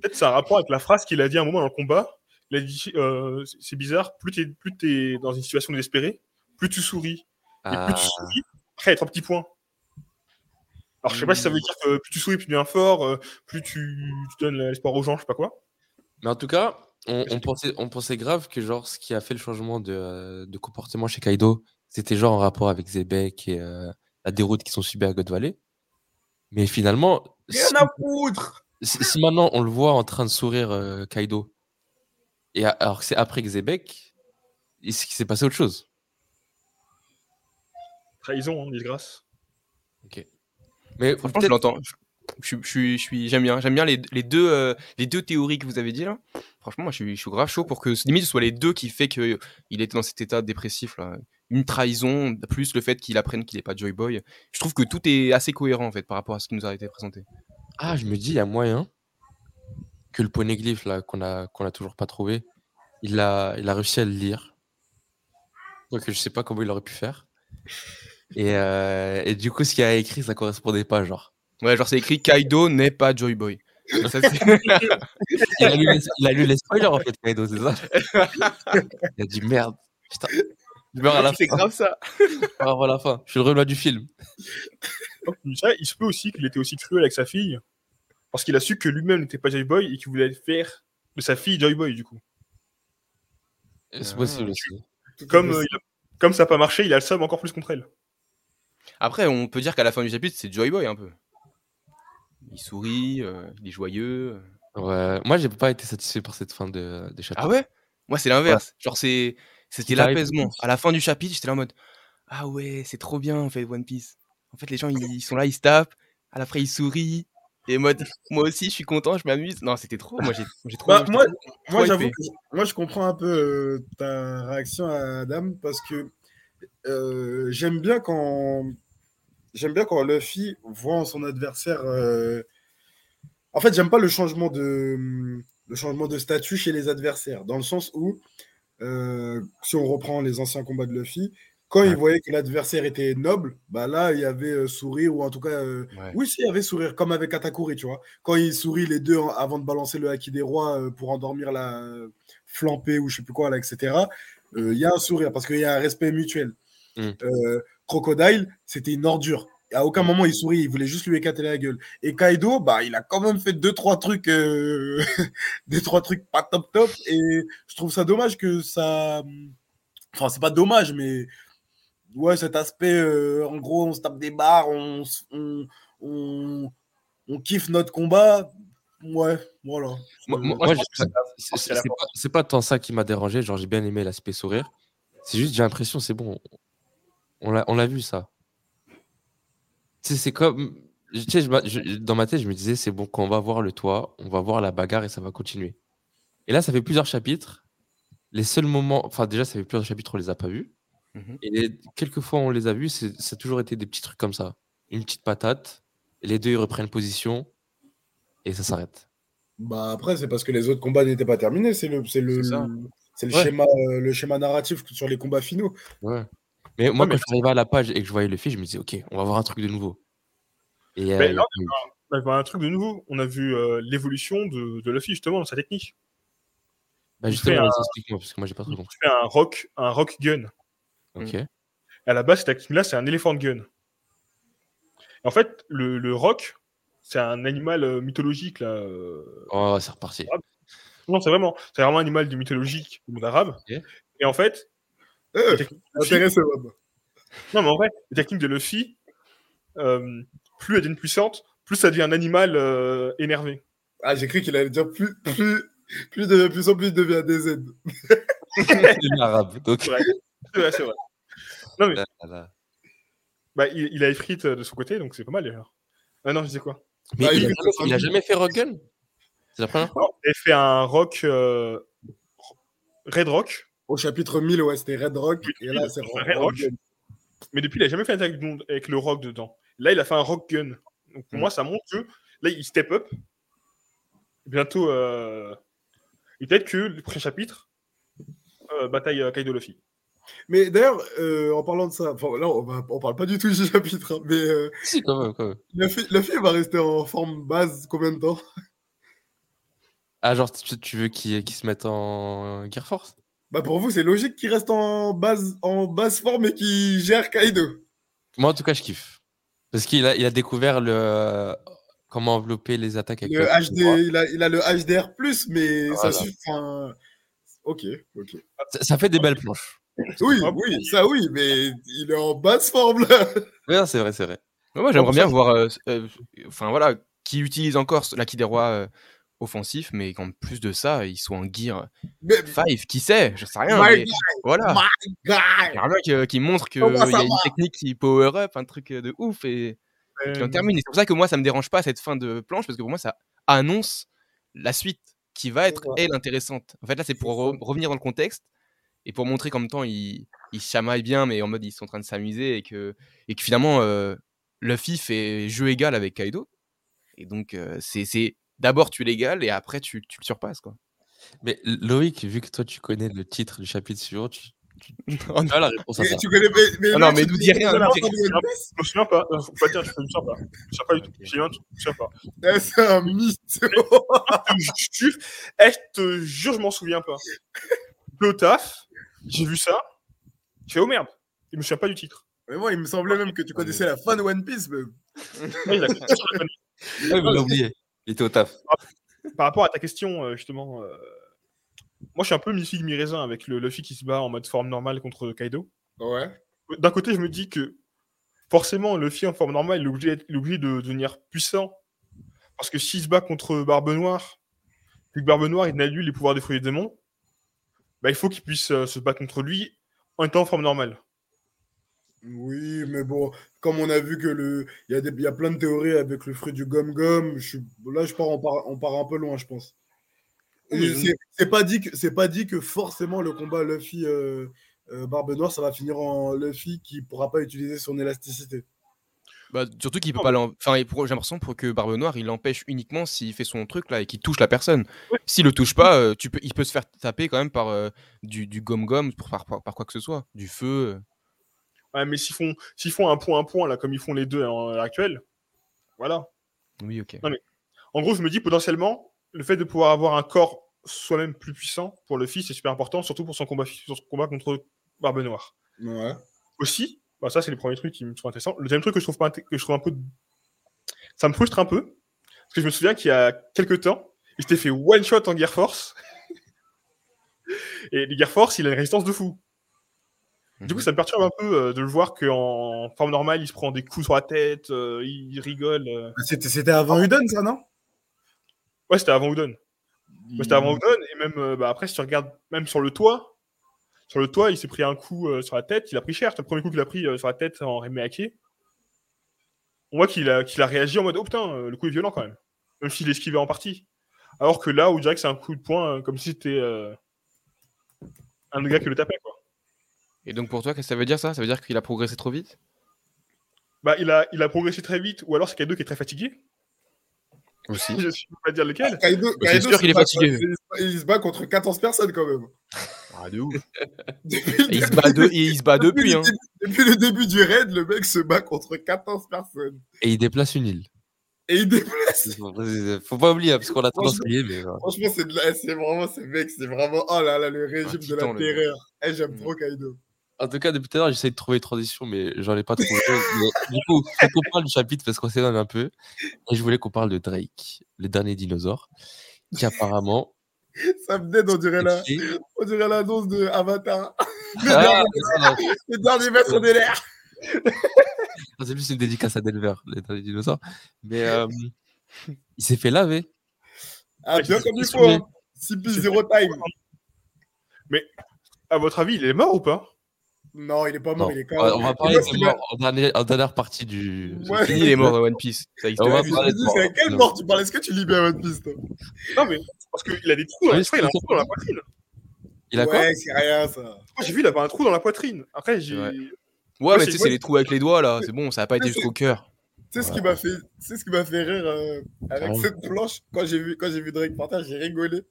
Peut-être c'est un rapport avec la phrase qu'il a dit à un moment dans le combat. Il a dit euh, c'est- bizarre, plus tu plus es dans une situation désespérée, plus tu souris. Et Ah, plus tu souris, après, il y a trois petits points. Alors, je sais pas si ça veut dire que plus tu souris, plus tu deviens fort, euh, plus tu, tu donnes l'espoir aux gens, je sais pas quoi. Mais en tout cas, on, on pensait, on pensait grave que genre ce qui a fait le changement de, euh, de comportement chez Kaido, c'était genre en rapport avec Zebek et euh, la déroute qu'ils ont subie à God Valley. Mais finalement, Rien si, à foutre si- si maintenant on le voit en train de sourire euh, Kaido, et a- alors que c'est après que Zebek, il s'est passé autre chose. Trahison, hein, disgrâce. Mais Franchement, je l'entends. Je, je, je suis, je suis, j'aime bien, j'aime bien les, les deux, euh, les deux théories que vous avez dit là. Franchement, moi, je suis, je suis grave chaud pour que limite ce soit les deux qui fait que il était dans cet état dépressif là. Une trahison plus le fait qu'il apprenne qu'il est pas Joy Boy. Je trouve que tout est assez cohérent en fait par rapport à ce qui nous a été présenté. Ah, je me dis, il y a moyen que le poneglyphe là qu'on a qu'on a toujours pas trouvé, il a il a réussi à le lire. Donc je sais pas comment il aurait pu faire. Et, euh, et du coup, ce qu'il a écrit, ça correspondait pas, genre. Ouais, genre c'est écrit Kaido n'est pas Joy Boy. Ça, Il a lu les, il a lu les spoilers en fait, Kaido, c'est ça? Il a dit merde. Putain, je meurs à la fin. c'est grave ça. Je meurs à la fin. Je suis le renois du film. Donc, ça, il se peut aussi qu'il était aussi cruel avec sa fille, parce qu'il a su que lui-même n'était pas Joy Boy et qu'il voulait faire de sa fille Joy Boy, du coup. C'est possible aussi. Comme, euh, il a- comme ça n'a pas marché, il a le somme encore plus contre elle. Après, on peut dire qu'à la fin du chapitre, c'est Joy Boy un peu. Il sourit, euh, il est joyeux. Ouais. Moi, j'ai pas été satisfait par cette fin de, de chapitre. Ah ouais? Moi, c'est l'inverse. Genre, c'est c'était l'apaisement. À la fin du chapitre, j'étais là en mode Ah ouais, c'est trop bien en fait, One Piece. En fait, les gens, ils, ils sont là, ils se tapent. À la fin, ils sourient. Et en mode, moi aussi, je suis content, je m'amuse. Non, c'était trop. Moi, j'ai j'ai trop. Bah, moi, Moi, trop j'avoue hypé. que moi, je comprends un peu euh, ta réaction, Adam, parce que euh, j'aime bien quand j'aime bien quand Luffy voit son adversaire. euh, En fait, j'aime pas le changement de le changement de statut chez les adversaires, dans le sens où euh, si on reprend les anciens combats de Luffy, quand il voyait que l'adversaire était noble, bah là, il y avait euh, sourire ou en tout cas euh, Ouais. oui, si, il y avait sourire, comme avec Katakuri, tu vois. Quand ils sourient les deux en- avant de balancer le haki des rois euh, pour endormir la flampée ou je sais plus quoi, là, etc., il y a un sourire parce qu'il y a un respect mutuel. Mm. Euh, Crocodile, c'était une ordure. À aucun moment il sourit, il voulait juste lui éclater la gueule. Et Kaido, bah, il a quand même fait deux, trois trucs, euh, deux, trois trucs pas top top. Et je trouve ça dommage que ça. Enfin, c'est pas dommage, mais ouais, cet aspect, euh, en gros, on se tape des barres, on, on, on, on kiffe notre combat. Ouais, voilà. Moi, Euh, moi, Moi, c'est- pas, c'est pas tant ça qui m'a dérangé. Genre, j'ai bien aimé l'aspect sourire. C'est juste, j'ai l'impression, c'est bon. On l'a, on l'a vu, ça. C'est comme. Tu sais, je m'a- je- dans ma tête, je me disais, c'est bon, quand on va voir le toit, on va voir la bagarre et ça va continuer. Et là, ça fait plusieurs chapitres. Les seuls moments. Enfin, déjà, ça fait plusieurs chapitres, on les a pas vus. Mhm. Et les- quelques fois, on les a vus, c'est, ça a toujours été des petits trucs comme ça. Une petite patate. Les deux, ils reprennent position. Et ça s'arrête. Bah après, c'est parce que les autres combats n'étaient pas terminés. C'est le, c'est le, le- c'est le Ouais. schéma, euh, le schéma narratif sur les combats finaux. Ouais. Mais moi, mais- quand je suis arrivé à la page et que je voyais le film, je me disais, ok, on va voir un truc de nouveau. Et euh, il a. On a vu un truc de nouveau. On a vu euh, l'évolution de, de Luffy, justement, dans sa technique. Bah, il justement, un- explique-moi, parce que moi, j'ai pas trop Il compris. fait un rock, un rock gun. Ok. À la base, cette technique-là, c'est un éléphant gun. En fait, le, le roc, c'est un animal euh, mythologique, là. Oh, c'est reparti. Non, c'est vraiment, c'est vraiment un animal mythologique du monde arabe. Et en fait, Euh, intéressant, non, mais en vrai, la technique de Luffy, euh, plus elle devient puissante, plus ça devient un animal euh, énervé. Ah, j'ai cru qu'il allait dire plus, plus, plus il devient puissant, plus il devient DZ. C'est l'arabe. Donc, C'est vrai. C'est vrai, c'est vrai. Non, mais là, là, là. bah, il, il a Ifrit euh, de son côté, donc c'est pas mal d'ailleurs. Ah non, je disais quoi? Mais Bah, il, il a jamais, il a fait Rock Gun C'est la première fois? Il a fait un rock. euh, Red Rock, Au chapitre 1000, ouais, c'était Red Rock. Oui, Et là, c'est Red Rock. mais depuis, il a jamais fait un attaque avec, avec le rock dedans. Là, il a fait un rock gun. Donc pour Mm. moi, ça montre que là, il step up. Bientôt. euh, Et peut-être que le prochain chapitre, euh, bataille euh, Kaido Luffy. Mais d'ailleurs, euh, en parlant de ça, enfin, là, on, va, on parle pas du tout du chapitre, hein, mais euh, Si, quand même, quand même. la, fille, la fille va rester en forme base combien de temps? Ah, genre, tu, tu veux qu'il qu'il se mette en Gear Force? Bah pour vous, c'est logique qu'il reste en base, en basse forme et qu'il gère Kaido. Moi, en tout cas, je kiffe. Parce qu'il a, il a découvert le... comment envelopper les attaques avec Le HD, il a, il a le HDR+, mais ça suffit. Ok, ok. Ça, ça fait des belles planches. Oui, oui, ça oui, mais il est en basse forme là. Ouais, c'est vrai, c'est vrai. Moi, j'aimerais bien voir, euh, euh, enfin voilà, qui utilise encore l'acquis des rois euh, offensif, mais qu'en plus de ça, ils soient en gear Mais, 5, qui sait, je sais rien. My mais voilà, my guy. J'aimerais bien que- qui montre qu'il y a une technique qui power up, un truc de ouf et qui en Euh, termine. Et c'est pour ça que moi, ça me dérange pas cette fin de planche, parce que pour moi, ça annonce la suite qui va être, elle, intéressante. En fait, là, c'est pour re- revenir dans le contexte et pour montrer qu'en même temps, ils, ils se chamaillent bien, mais en mode, ils sont en train de s'amuser et que, et que finalement, euh, Luffy fait jeu égal avec Kaido. Et donc, euh, c'est d'abord tu l'égal et après tu, tu le surpasses. Quoi. Mais Loïc, vu que toi, tu connais le titre du chapitre suivant, tu, tu, Oh non. tu as la réponse à Mais ça. tu connais mais, mais Ah non, mais nous dis rien, Je me souviens pas. Faut pas dire, je me souviens pas. Je me souviens pas du tout. Je me souviens- je me souviens pas. C'est un mythe. Je te jure, eh, je te jure, je m'en souviens pas. Au taf, j'ai vu ça. Je fais oh merde. Je me souviens pas du titre. mais moi, il me semblait même que tu connaissais la fin de One Piece. A- mais il a oublié. Il était au taf. Par rapport à ta question, euh, justement, euh, moi je suis un peu mi-figue mi-raisin avec le Luffy qui se bat en mode forme normale contre Kaido. Ouais. D'un côté, je me dis que forcément, Luffy en forme normale, il est obligé, il est obligé de devenir puissant. Parce que s'il se bat contre Barbe Noire, vu que Barbe Noire, il a lui les pouvoirs des fruits des démons, bah, il faut qu'il puisse euh, se battre contre lui en étant en forme normale. Oui, mais bon, comme on a vu que le, il y a des, il y a plein de théories avec le fruit du gomme gomme. Je suis, là, je pars, on part, on part un peu loin, je pense. Oui, c'est- pas dit que, c'est pas dit que forcément le combat Luffy euh, euh, Barbe Noire, ça va finir en Luffy qui pourra pas utiliser son élasticité. Bah, surtout qu'il peut pas Enfin, et pour- j'ai l'impression pour que Barbe Noire, il l'empêche uniquement s'il fait son truc là et qu'il touche la personne. Ouais. S'il le touche pas, euh, tu peux... il peut se faire taper quand même par euh, du, du gomme-gomme, pour- par, par, par quoi que ce soit. Du feu. Ouais, mais s'ils font, s'ils font un point un point là, comme ils font les deux en- à l'heure actuelle, voilà. Oui, ok. En gros, je me dis potentiellement, le fait de pouvoir avoir un corps soi-même plus puissant pour Luffy, c'est super important, surtout pour son combat, son combat contre Barbe Noire. Ouais. aussi, bah ça c'est les premiers trucs qui me sont intéressants. Le deuxième truc que je trouve pas inté- que je trouve un peu, ça me frustre un peu, parce que je me souviens qu'il y a quelques temps, il s'était fait one shot en Gear Force, et les Gear Force, il a une résistance de fou. Du coup, Mhm. ça me perturbe un peu euh, de le voir qu'en forme normale, il se prend des coups sur la tête, euh, il rigole. euh. C'était, c'était avant Uden, ça, non? Ouais, c'était avant Udon. Ouais, c'était avant Udon, et même euh, bah, après, si tu regardes, même sur le toit, sur le toit, il s'est pris un coup euh, sur la tête, il a pris cher. C'est le premier coup qu'il a pris euh, sur la tête en Remeake. On voit qu'il a, qu'il a réagi en mode Oh putain, euh, le coup est violent quand même. Même s'il esquivait en partie. Alors que là, on dirait que c'est un coup de poing euh, comme si c'était euh, un gars qui le tapait. Quoi. Et donc pour toi, qu'est-ce que ça veut dire ça? Ça veut dire qu'il a progressé trop vite? Bah, il, a, il a progressé très vite, ou alors c'est Kaido qui est très fatigué. Aussi. Je ne peux pas dire lequel. Kaido, C'est Kaido, sûr qu'il est fatigué. Il, il se bat contre 14 personnes quand même. Ah, de ouf. Depuis le, il se bat, de- et il se bat depuis. le Hein. début, depuis le début du raid, le mec se bat contre 14 personnes. Et il déplace une île. Et il déplace. Faut pas oublier, hein, parce qu'on a tendance à oublier, mais voilà. Franchement, c'est de la- c'est vraiment ce mec, c'est vraiment. Oh là là, le régime de titan, la le terreur. Eh, J'aime Mm. trop Kaido. En tout cas, depuis tout à l'heure, j'essaie de trouver une transition, mais j'en ai pas trouvé. Mais du coup, faut qu'on parle du chapitre parce qu'on s'éloigne un peu. Et je voulais qu'on parle de Drake, le dernier dinosaure, qui apparemment. Ça me donne, on dirait la- on dirait l'annonce de Avatar. Ah, non, Le dernier maître de l'air. c'est plus une dédicace à Denver, le dernier dinosaure. Mais euh, il s'est fait laver. Ah, bien comme il faut. saoulé. hein. CP Zero Time. À votre avis, il est mort ou pas? Non, il est pas mort, Non. il est quand même. on va parler moi, de ce qui ses m'a- morts en, dernière partie du. Ouais. Fini les morts de One Piece. Ça existe On va parler de c'est à quelle mort tu parles? Est-ce que tu bien One Piece, toi? Non, mais parce qu'il a des trous. Dans... Oui, je crois qu'il a un trou dans la poitrine. Il a quoi? Ouais, c'est rien, ça. Moi, j'ai vu, il avait un trou dans la poitrine. Après, j'ai. Ouais. Mais c'est- tu sais, c'est les trous avec les doigts là. C'est bon, ça a pas été jusqu'au cœur. Tu sais ce qui m'a fait, tu sais ce qui m'a fait rire euh, avec ouais. cette planche? Quand j'ai vu quand j'ai vu Drake partir, j'ai rigolé.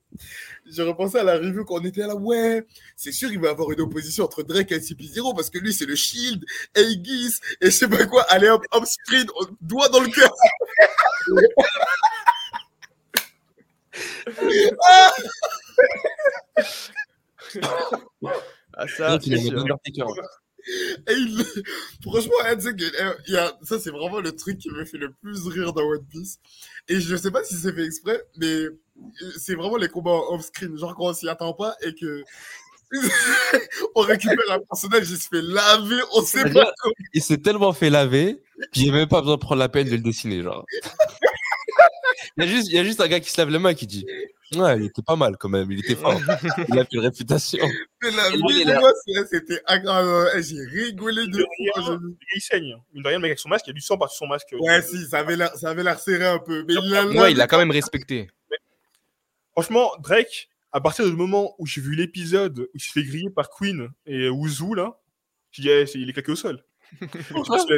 J'ai repensé à la review quand on était là, ouais, c'est sûr il va y avoir une opposition entre Drake et CP0 parce que lui c'est le Shield, Aegis et je sais pas quoi. Allez hop, hop sprint, doigt dans le cœur. Ah, ça, c'est Et il... franchement, il y a... ça c'est vraiment le truc qui me fait le plus rire dans One Piece. Et je sais pas si c'est fait exprès, mais euh, c'est vraiment les combats off-screen, genre quand on s'y attend pas et que on récupère un personnage, il se fait laver, on sait pas. C'est-à-dire, Il s'est tellement fait laver qu'il n'y a même pas besoin de prendre la peine de le dessiner. Genre. il, y a juste, il y a juste un gars qui se lave les mains qui dit Ouais, il était pas mal quand même, il était fort. il a fait une réputation. Mais la de c'est- c'était agréable. Eh, J'ai rigolé de fou. Il saigne. Mine de rien, le mec avec son masque, il y a du sang par son masque. Ouais, si, ça avait l'air, ça avait l'air serré un peu. Mais il l'a Ouais, il l'a quand même respecté. Franchement, Drake, à partir du moment où j'ai vu l'épisode où il se fait griller par Queen et Wuzu, là, j'ai dit, eh, il est claqué au sol. Je.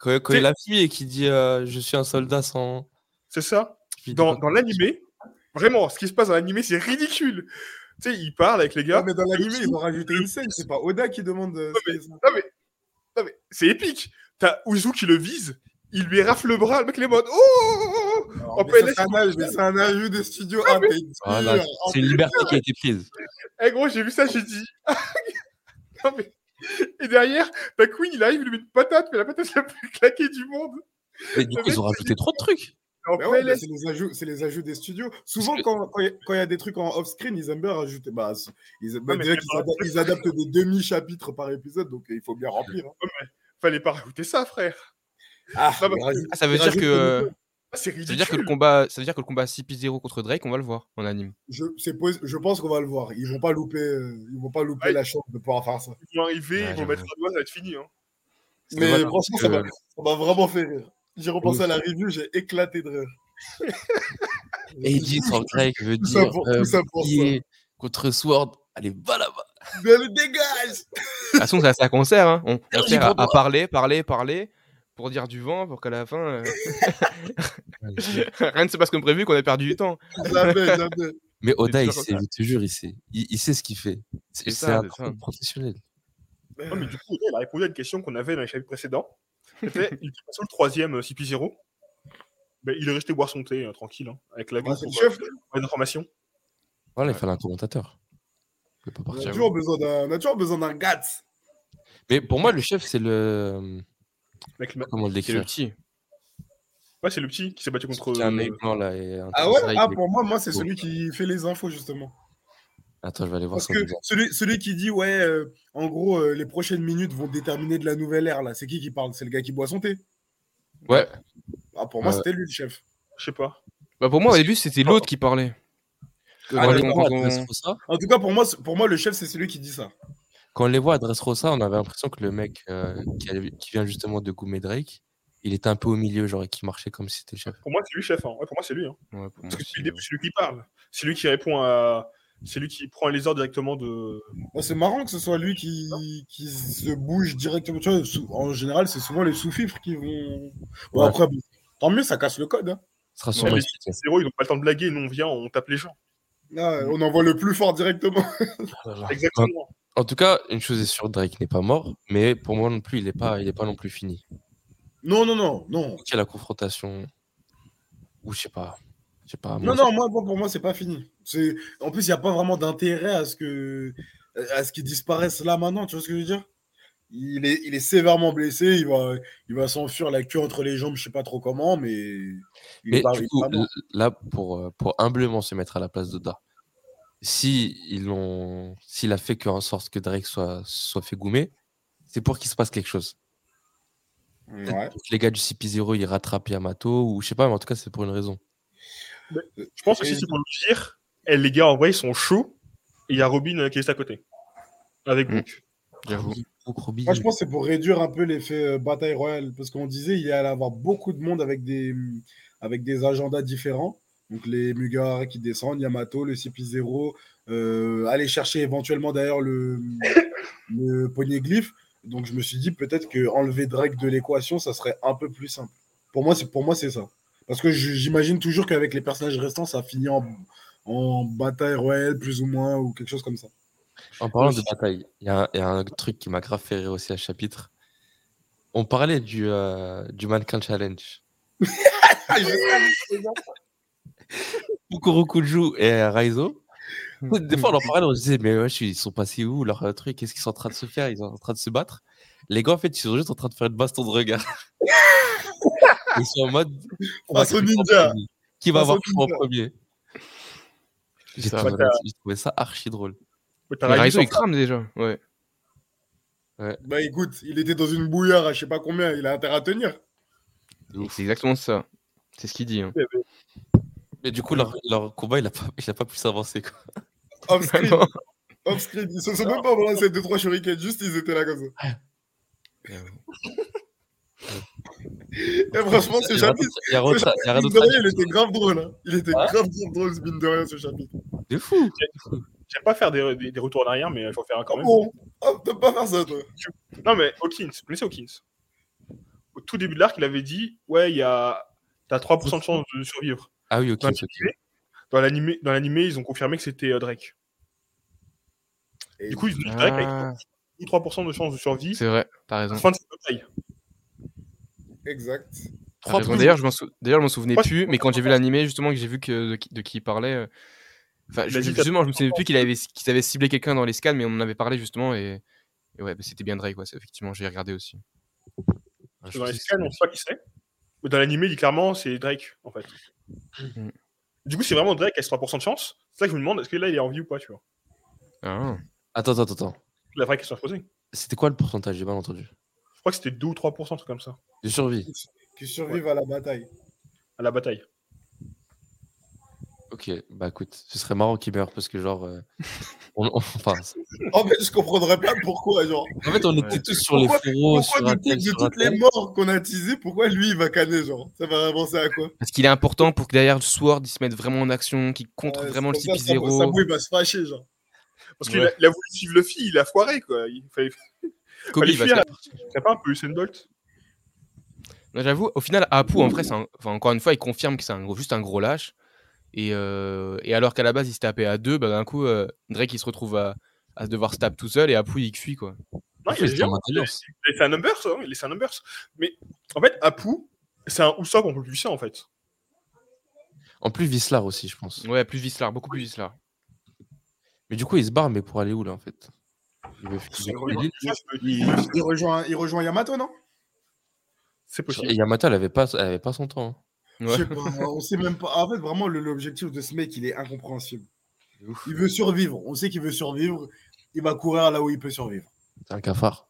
Quand, il a fui et qu'il dit euh, Je suis un soldat sans. c'est ça. Dans, dans l'animé, vraiment, ce qui se passe dans l'animé, c'est ridicule. Tu sais, il parle avec les gars. Mais dans l'anime, ils ont rajouté une scène. C'est pas Oda qui demande. euh, mais-. Non, mais, non, mais c'est épique. T'as Uzu qui le vise, il lui rafle le bras, le mec il est en mode Oh, oh, oh, oh. Mais ça, c'est un ajout des studios. Ah, Voilà. Ah, c'est une liberté qui a été prise. Eh gros, j'ai vu ça, j'ai dit. non, mais... Et derrière, t'as Queen, il arrive, il lui met une patate, mais la patate la plus claquée du monde. Mais du coup, ils ont rajouté trop de trucs. En Mais ouais, mais PLS. c'est les ajouts, c'est les ajouts des studios. Souvent, que- quand il y, a- quand il y a des trucs en off-screen, ils aiment bien rajouter. Bah, ils, bah, déjà qu'ils adaptent, ils adaptent des demi-chapitres par épisode, donc euh, il faut bien remplir. hein. Fallait pas rajouter ça, frère. Ah, Non, Ah, ça veut dire que. Ah, Ça veut dire que le combat, ça veut dire que le combat CP0 contre Drake, on va le voir en anime. je, c'est pos- je pense qu'on va le voir. Ils vont pas louper, euh, ils vont pas louper Ouais. la chance de pouvoir faire ça. Ils vont arriver, Ouais, ils vont mettre un doigt, ça va être fini. Hein. Mais franchement, que- ça m'a vraiment fait rire. J'ai repensé à la review, j'ai éclaté de rire. Aegis en grec veut Tout ça dire pour- euh, tout ça pour bouclier contre Sword. Allez, va là-bas. Mais le dégage De toute façon, c'est à concert. Hein. On, on sert à, pour à parler, parler, parler, pour dire du vent, pour qu'à la fin, euh, rien ne se passe comme prévu, qu'on a perdu du temps. Jamais, jamais. Mais Oda, il sait, je te jure, il sait. Il, il sait ce qu'il fait. C'est ça, un ça. professionnel. Ouais, mais du coup, il a répondu à une question qu'on avait dans les chapitres précédents. C'était il était passé le troisième euh, CP0. Ben, il est resté boire son thé, euh, tranquille, hein, avec la Ouais, gueule c'est le pour chef. euh, avoir des informations. Voilà, il fallait un commentateur. Il peut pas On partir. a toujours besoin d'un, on a toujours besoin d'un gats. Mais pour moi, le chef, c'est le. Comment le C'est le décrire petit. Ouais, c'est le petit qui s'est battu contre. A un euh, blanc là. Et un Ah ouais? Ah pour moi, moi c'est celui qui fait les infos justement. Attends, je vais aller voir Parce son que celui, celui qui dit ouais, euh, en gros, euh, les prochaines minutes vont déterminer de la nouvelle ère là. C'est qui qui parle? C'est le gars qui boit son thé. Ouais. Ah pour moi Ouais. c'était lui le chef. Je sais pas. Bah pour moi, au début, c'était l'autre qui parlait. Ah, Quand on En tout cas, pour moi, pour moi le chef, c'est celui qui dit ça. quand on les voit à Dressrosa, on avait l'impression que le mec euh, qui, a- qui vient justement de Goumé Drake, il était un peu au milieu, genre, et qui marchait comme si c'était le chef. Pour moi, c'est lui chef. hein. Ouais, pour moi, c'est lui. hein. Ouais, pour moi Parce que c'est lui qui parle. C'est lui qui répond à. C'est lui qui prend les ordres directement de. Bon, c'est marrant que ce soit lui qui, qui se bouge directement. Tu vois, en général, c'est souvent les sous-fifres qui vont. Bon, Ouais. après, tant mieux, ça casse le code. hein. Ce sera Ouais, les zéros, ils n'ont pas le temps de blaguer. Nous, on vient, on tape les gens. Ah, on envoie le plus fort directement. Exactement. En tout cas, une chose est sûre, Drake n'est pas mort, mais pour moi non plus, il n'est pas, il est pas non plus fini. Non, non, non, non. Ok, la confrontation, ou je sais pas, pas. Non, non, moi, pour moi, c'est pas fini. En plus, il n'y a pas vraiment d'intérêt à ce que à ce qu'il disparaisse là maintenant, tu vois ce que je veux dire? Il est, il est sévèrement blessé, il va, il va s'enfuir la queue entre les jambes, je sais pas trop comment, mais il Mais du coup, là, pour, euh, pour humblement se mettre à la place d'Oda, si ils l'ont, s'il a fait que en sorte que Drake soit, soit fait goumer, c'est pour qu'il se passe quelque chose. Ouais. que les gars du CP0 ils rattrapent Yamato, ou je sais pas, mais en tout cas, c'est pour une raison. Je pense aussi Et- c'est pour lui dire eh, les gars, en vrai, ils sont chauds. Et il y a Robin euh, qui est juste à côté. Avec. J'avoue. Robin, Moi, je pense que c'est pour réduire un peu l'effet euh, bataille royale, parce qu'on disait il allait y avoir beaucoup de monde avec des, avec des agendas différents. Donc les Mugar qui descendent, Yamato, le CP0, euh, aller chercher éventuellement d'ailleurs le, le poneglyph. Donc je me suis dit peut-être que enlever Drake de l'équation, ça serait un peu plus simple. Pour moi, c'est pour moi c'est ça. Parce que j'imagine toujours qu'avec les personnages restants, ça finit en, en bataille royale plus ou moins ou quelque chose comme ça. En parlant de bataille, il y, a il y a un truc qui m'a grave fait rire aussi à ce chapitre. On parlait du, euh, du Mannequin Challenge. Kukurukuju et Raizo. Des fois, on en parlait, on se disait, mais wesh, ils sont passés où Leur euh, truc, qu'est-ce qu'ils sont en train de se faire? Ils sont en train de se battre? Les gars, en fait, ils sont juste en train de faire une baston de regard. ils sont en mode. on va ninja. Qui va avoir en premier? C'est J'ai trouvé, Ouais, ça archi drôle. Raizo il crame déjà. Ouais. Bah écoute, il était dans une bouillarde à je sais pas combien, il a intérêt à tenir. C'est exactement ça. C'est ce qu'il dit. hein. Mais du coup, leur, leur combat, il a pas, il a pas pu s'avancer. quoi. Off-screen, off-screen. Ils se sont même pas balancés 2-3 shurikens, juste ils étaient là comme ça. Et franchement, ce Il chapitre, il y a il y a il était grave drôle. hein. Il était Ah. grave grave drôle, ce mine de rien, ce chapitre. De fou. J'aime pas faire des, des- des retours en arrière, mais je vais en faire un quand même. Bon, oh, t'aimes pas faire ça, toi. Non, mais Hawkins, vous connaissez Hawkins Au tout début de l'arc, il avait dit Ouais, il y a. T'as 3% de chance de survivre. Ah oui, ok. Dans l'animé, dans l'animé, ils ont confirmé que c'était euh, Drake. Et Du coup, ils ont dit Drake avec Ah, 3% de chance de survie. c'est vrai, t'as raison. Fin de cette bataille. Exact. 3%. D'ailleurs, je m'en sou- d'ailleurs, je m'en souvenais plus, mais quand j'ai vu l'animé, justement, que j'ai vu que de qui, de qui il parlait. euh, Enfin, je- justement, je me souvenais plus qu'il avait, qu'il avait ciblé quelqu'un dans les scans, mais on en avait parlé justement, et, et ouais, bah, c'était bien Drake, quoi. c'est- Effectivement, j'ai regardé aussi. Ah, Dans les scans, on sait pas qui c'est. Mais dans l'animé, il dit clairement c'est Drake, en fait. Mhm. Du coup, c'est vraiment Drake qui a ce 3% de chance. C'est ça que je me demande, est-ce que là, il est en vie ou pas, tu vois? Ah. Attends, attends, attends. La vraie question à se poser. C'était quoi le pourcentage J'ai mal entendu. Crois que c'était 2 ou 3%, un truc comme ça, De survie. Qui survivent à la bataille. à la bataille. Ok, bah écoute, ce serait marrant qu'il meure parce que genre. euh, on- on- enfin, En fait, je comprendrais pas pourquoi, genre. en fait, on Ouais. était tous sur les fourreaux, Pourquoi sur de, tel, de sur toutes les morts qu'on a teasées, pourquoi lui, il va canner, genre? Ça va avancer à quoi? Parce qu'il est important pour que derrière le Sword, il se mette vraiment en action, qu'il contre Ouais, vraiment le c'est pour ça, Sabo- CP0. Sabo, il va se fâcher, genre. Parce qu'il Ouais. a, il a voulu suivre Luffy, il a foiré, quoi. Il fallait, Kobe, il va C'est pas un peu Usain Bolt? Non, J'avoue, au final, Apu, en vrai, c'est un- enfin, encore une fois, il confirme que c'est un gros- juste un gros lâche. Et, euh, et alors qu'à la base, il se tapait à deux, bah, d'un coup, euh, Drake, il se retrouve à, à devoir se taper tout seul et Apu, il fuit, quoi. Non, En il bien. un Matelos. Il a fait un numbers, hein, il a fait un numbers. Mais en fait, Apu, c'est un Usopp peu plus puissant, en fait. En plus, Vislar aussi, je pense. Ouais, plus Vislar, beaucoup plus Vislar. Mais du coup, il se barre, mais pour aller où là en fait? Il veut- il veut Il quitter rejoint- l'île il, il rejoint, il rejoint Yamato, non? C'est Et possible. Yamato, elle avait pas, elle avait pas son temps. hein. Je Ouais. sais pas, on sait même pas. En fait, vraiment, le- l'objectif de ce mec, il est incompréhensible. Il veut survivre. On sait qu'il veut survivre. Il va courir là où il peut survivre. C'est un cafard.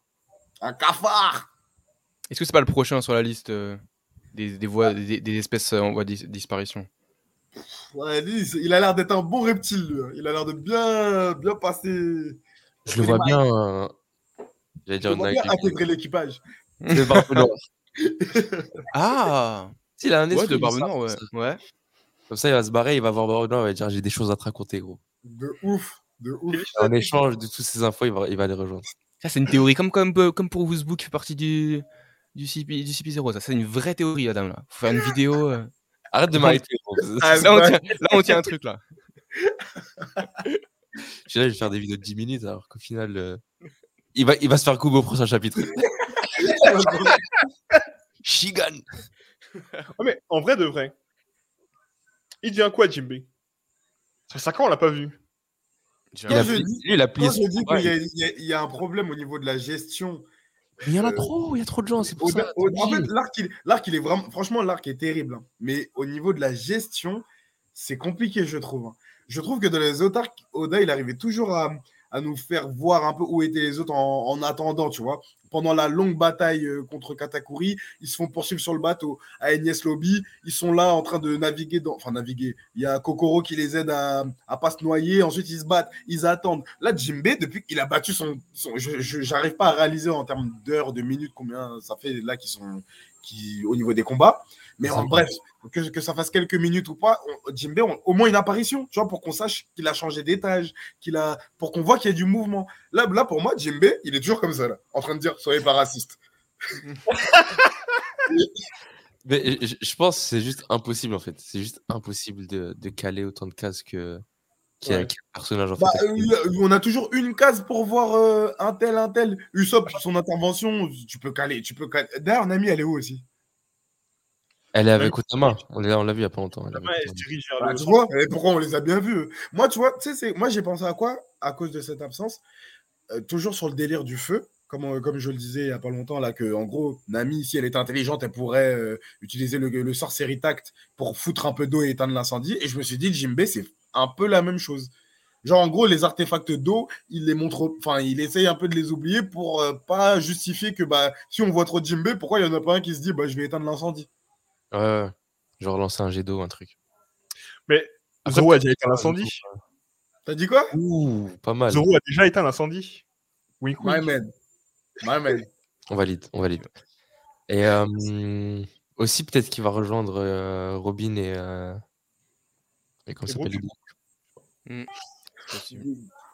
Un cafard Est-ce que c'est pas le prochain sur la liste euh, des, des, voies, des, des espèces euh, en voie de dis- disparition? Ouais, lui, c'est- il a l'air d'être un bon reptile, lui. hein. Il a l'air de bien, bien passer. Je le vois bien. euh, J'allais dire Il intégrer l'équipage. C'est Barbe Noire. Ah S'il a un Ouais, esprit de Barbe Noire, ouais. Comme ça, il va se barrer, il va voir Barbe Noire, il va dire J'ai des choses à te raconter, gros. De ouf. De ouf. En échange de toutes ces infos, il va, il va les rejoindre. Ça, c'est une théorie, comme, comme, euh, comme pour Woozbook qui fait partie du, du, CP, du CP0. Ça, c'est une vraie théorie, Adam. Là. Faut faire une vidéo. euh. Arrête de m'arrêter. Ah, là, on tient un truc, là. Je suis là, je vais faire des vidéos de 10 minutes, alors qu'au final, euh, il, va, il va se faire couper au prochain chapitre. Shigan mais en vrai de vrai, il devient quoi, Jimbe Ça fait 5 ans, on l'a pas vu. il Moi, a, je pli- dis- Lui, il a plié je dis qu'il y, a- il y a- il y a un problème au niveau de la gestion. Mais il y en a Euh, trop, il y a trop de gens, c'est pour ça. En fait, l'arc, il, l'arc, il est vraiment. Franchement, l'arc est terrible. hein. Mais au niveau de la gestion, c'est compliqué, je trouve. Je trouve que dans les arcs, Oda, il arrivait toujours à, nous faire voir un peu où étaient les autres en, en attendant, tu vois. Pendant la longue bataille euh, contre Katakuri, ils se font poursuivre sur le bateau à Enies Lobby. Ils sont là en train de naviguer dans. Enfin, naviguer. Il y a Kokoro qui les aide à, à pas se noyer. Ensuite, ils se battent. Ils attendent. Là, Jimbe, depuis qu'il a battu son. son je j'arrive pas à réaliser en termes d'heures, de minutes, combien ça fait là qu'ils sont. Qui, au niveau des combats. Mais en bref, que, que ça fasse quelques minutes ou pas, on- Jimbe, on- au moins une apparition, tu vois, pour qu'on sache qu'il a changé d'étage, qu'il a, pour qu'on voit qu'il y a du mouvement. Là, là, pour moi, Jimbe, il est toujours comme ça, là, en train de dire, soyez pas raciste. Mais je, je pense que c'est juste impossible, en fait. C'est juste impossible de, de caler autant de cases que qu'il y a Ouais. personnage, en fait. Bah, euh, on a toujours une case pour voir euh, un tel, un tel. Usopp, son intervention, tu peux caler, tu peux caler. D'ailleurs, Nami, elle est où aussi? Elle est avec Otama. On l'a on l'a vu il y a pas longtemps. elle dirige vers Bah, le tu vois, et pourquoi on les a bien vus Moi, tu vois, tu sais, c'est- moi j'ai pensé à quoi? À cause de cette absence Euh, Toujours sur le délire du feu, comme, euh, comme je le disais il n'y a pas longtemps, là, que en gros, Nami, si elle était intelligente, elle pourrait euh, utiliser le, le sorcery tact pour foutre un peu d'eau et éteindre l'incendie. Et je me suis dit, Jimbe, c'est un peu la même chose. Genre, en gros, les artefacts d'eau, il les montre, enfin, il essaye un peu de les oublier pour euh, pas justifier que bah, si on voit trop Jimbe, pourquoi il y en a pas un qui se dit, bah, je vais éteindre l'incendie? Ouais, ouais. Genre lancer un jet d'eau, un truc. Mais Après, Zoro a déjà éteint l'incendie. T'as dit quoi? Ouh, pas mal. Zoro a déjà éteint l'incendie? Wink, My wink. man. My man. On valide, on valide. Et euh, aussi, peut-être qu'il va rejoindre euh, Robin et. Euh... et comment s'appelle.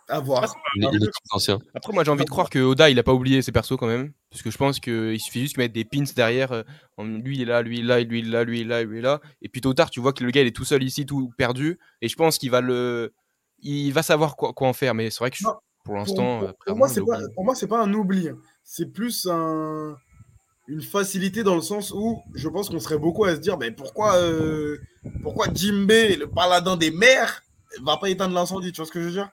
À voir. les, les, les trucs anciens. Après, moi, j'ai envie de croire que Oda, il a pas oublié ses persos quand même. Parce que je pense qu'il suffit juste de mettre des pins derrière. euh, lui, il est là, lui, il est là, lui, il est là, lui, il est là, lui, il est là. Et puis tôt ou tard, tu vois que le gars, il est tout seul ici, tout perdu. Et je pense qu'il va le. Il va savoir quoi, quoi en faire. Mais c'est vrai que je- pour l'instant. pour- euh, pour moi, c'est pas, pour moi, c'est pas un oubli. hein. C'est plus un, une facilité dans le sens où je pense qu'on serait beaucoup à se dire mais pourquoi, euh, pourquoi Jimbe, le paladin des mers, va pas éteindre l'incendie Tu vois ce que je veux dire?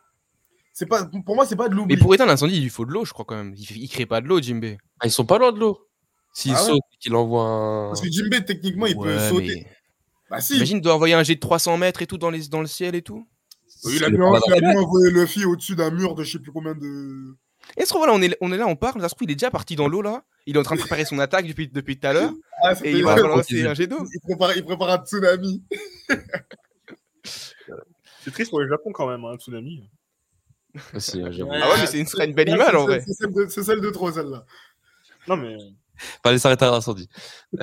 C'est pas, Pour moi, c'est pas de l'oubli. Mais pour éteindre l'incendie, il lui faut de l'eau, je crois quand même. Il, il crée pas de l'eau, Jimbe. Ah, ils sont pas loin de l'eau. S'il Ah ouais saute qu'il envoie un. Parce que Jimbe, techniquement, il peut sauter. mais- Bah si. Imagine de envoyer un jet de 300 mètres et tout dans, les, dans le ciel et tout. il a le bien, paladin. il a bien envoyé Luffy au-dessus d'un mur de je sais plus combien de. Et trouve, voilà, on est, on est là, on parle. Trouve, il est déjà parti dans l'eau là. Il est en train de préparer son attaque depuis, depuis tout à l'heure. Ah, Et il va continue. un jet d'eau. il, prépare, il prépare un tsunami. C'est triste pour le Japon quand même, hein, un tsunami. Aussi, ouais, j'avoue. Ah ouais, mais c'est une, une belle Ouais, image en vrai. C'est celle, de- celle de trop, celle-là. Non, mais Fallait s'arrêter à l'incendie.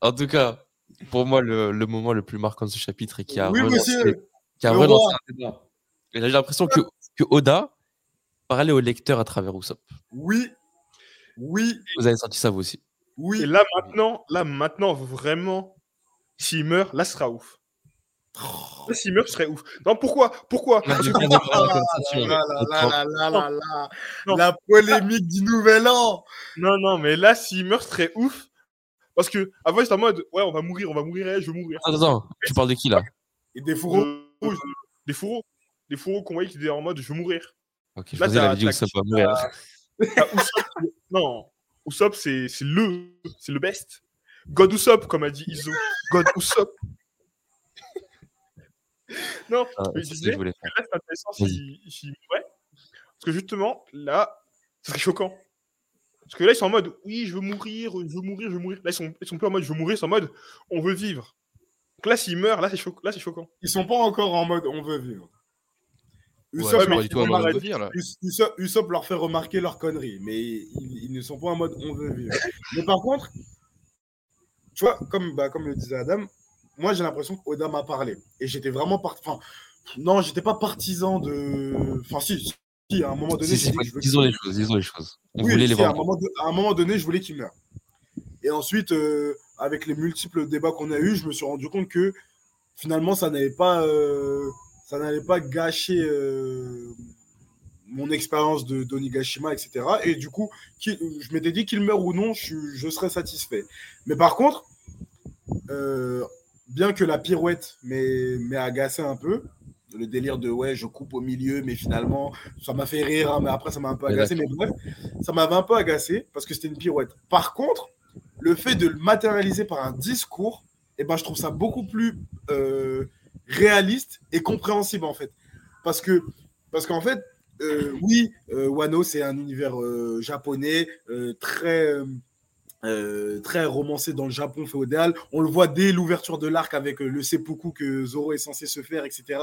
en tout cas, pour moi, le, le moment le plus marquant de ce chapitre et qui a Oui, relancé, qui a relancé un débat. Et j'ai l'impression que, que Oda parlait au lecteur à travers Usopp. Oui. Oui. Vous avez senti ça vous aussi. Oui. Et là maintenant, là maintenant, vraiment, s'il meurt, là ce sera ouf. Là, s'il meurt, ce serait ouf. Non, pourquoi? Pourquoi? La polémique du nouvel an. Non, non, mais là, s'il meurt, ce serait ouf. Parce que avant, c'était en mode, ouais, on va mourir, on va mourir, eh, je veux mourir. Attends, attends, tu parles de qui là? Et des fourreaux. Euh, euh, des fourreaux. Des fourreaux qu'on voyait qui étaient en mode, je veux mourir. Ok, je Là, faisais la vidéo Usopp va mourir. Non, Usopp, c'est le, c'est le best. God Usopp, comme a dit Izo. God Usopp. non, Ah, mais c'est je disais, je voulais faire. là, c'est intéressant s'il s'il mourait. Parce que justement, là, ce serait choquant. Parce que là, ils sont en mode, oui, je veux mourir, je veux mourir, je veux mourir. Là, ils sont, ils sont plus en mode, je veux mourir, ils sont en mode, on veut vivre. que là, s'il meurt, là, c'est. Là, c'est choquant. Ils sont pas encore en mode on veut vivre. Ouais, Usopp leur fait remarquer leurs conneries, mais ils, ils ne sont pas en mode on veut vivre. Mais par contre, tu vois, comme, bah, comme le disait Adam, moi j'ai l'impression qu'Oda m'a parlé. Et j'étais vraiment parti. Enfin, non, j'étais pas partisan de. Enfin, si, si, à un moment donné, Si, si, je disons les choses, disons les choses. On oui, voulait les si, à, un voir. moment, de- à un moment donné, je voulais qu'il meure. Et ensuite, euh, avec les multiples débats qu'on a eus, je me suis rendu compte que finalement, ça n'allait pas, euh, ça n'allait pas gâcher euh, mon expérience de d'Onigashima, etc. Et du coup, je m'étais dit qu'il meure ou non, je, je serais satisfait. Mais par contre, bien que la pirouette m'ait agacé un peu, le délire de ouais, je coupe au milieu, mais finalement, ça m'a fait rire, hein, mais après, ça m'a un peu agacé. Mais bref, ça m'avait un peu agacé parce que c'était une pirouette. Par contre, le fait de le matérialiser par un discours, eh ben, je trouve ça beaucoup plus euh, réaliste et compréhensible en fait. Parce que, parce qu'en fait, euh, oui, euh, Wano, c'est un univers japonais très, euh, très romancé dans le Japon féodal. On le voit dès l'ouverture de l'arc avec euh, le seppuku que Zoro est censé se faire, etc.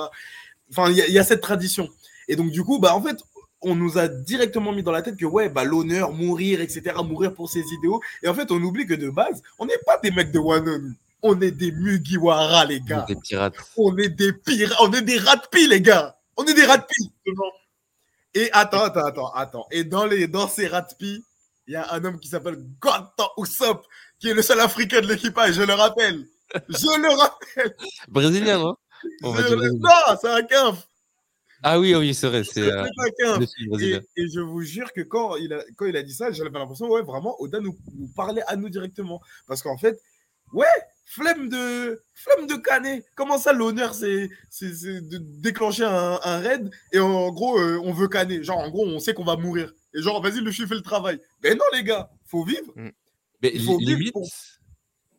Enfin, il y, a- il y a cette tradition. Et donc, du coup, bah, en fait, on nous a directement mis dans la tête que, ouais, bah, l'honneur, mourir, etc., mourir pour ses idéaux. Et en fait, on oublie que de base, on n'est pas des mecs de Wano. On est des Mugiwara, les gars. Des pirates. On est des pires, on est des ratpis, les gars. On est des ratpis. Et attends, attends, attends, attends. Et dans, les, dans ces ratpis, il y a un homme qui s'appelle Gotan Usopp, qui est le seul africain de l'équipage, je le rappelle. Je le rappelle. Brésilien, non? On va Je dire le- brésilien. Non, c'est un quinf. Ah oui, oui, c'est vrai, c'est euh, un. Et, et je vous jure que quand il a, quand il a dit ça, j'avais l'impression, ouais, vraiment, Oda nous, nous parlait à nous directement. Parce qu'en fait, ouais, flemme de, flemme de canner. Comment ça, l'honneur, c'est, de déclencher un, un raid? Et en gros, euh, on veut canner. Genre, en gros, on sait qu'on va mourir. Et genre, vas-y, le chiffre fait le travail. Mais non, les gars, faut vivre. Mais Il faut vivre pour-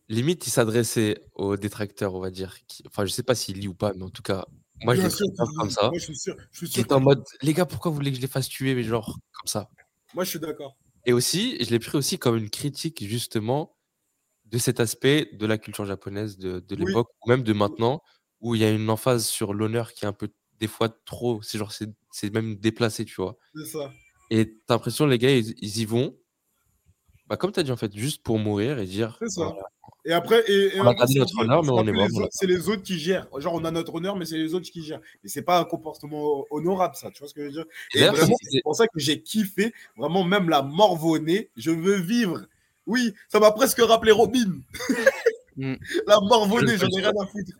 limite, il s'adressait aux détracteurs, on va dire. qui- Enfin, je sais pas s'il lit ou pas, mais en tout cas, moi, je Bien sûr comme ça. Moi, je suis sûr. Je suis sûr. en mode, les gars, pourquoi vous voulez que je les fasse tuer, mais genre, comme ça? Moi, je suis d'accord. Et aussi, je l'ai pris aussi comme une critique, justement, de cet aspect de la culture japonaise de, de Oui. l'époque, ou même de maintenant, où il y a une emphase sur l'honneur qui est un peu, des fois, trop. C'est genre, c'est même déplacé, tu vois? C'est ça. Et t'as l'impression, les gars, ils, ils y vont, bah, comme t'as dit, en fait, juste pour mourir et dire. C'est ça. voilà. Et après, et, et On a plus, notre honneur, mais on est mort, voilà. C'est les autres qui gèrent. Genre, on a notre honneur, mais c'est les autres qui gèrent. Et c'est pas un comportement honorable, ça. Tu vois ce que je veux dire? Et Et d'ailleurs, vraiment, c'est- pour ça que j'ai kiffé. Vraiment, même la morvonnée. Je veux vivre. Oui, ça m'a presque rappelé Robin. Mm. la morvonnée, Je- j'en ai rien à foutre.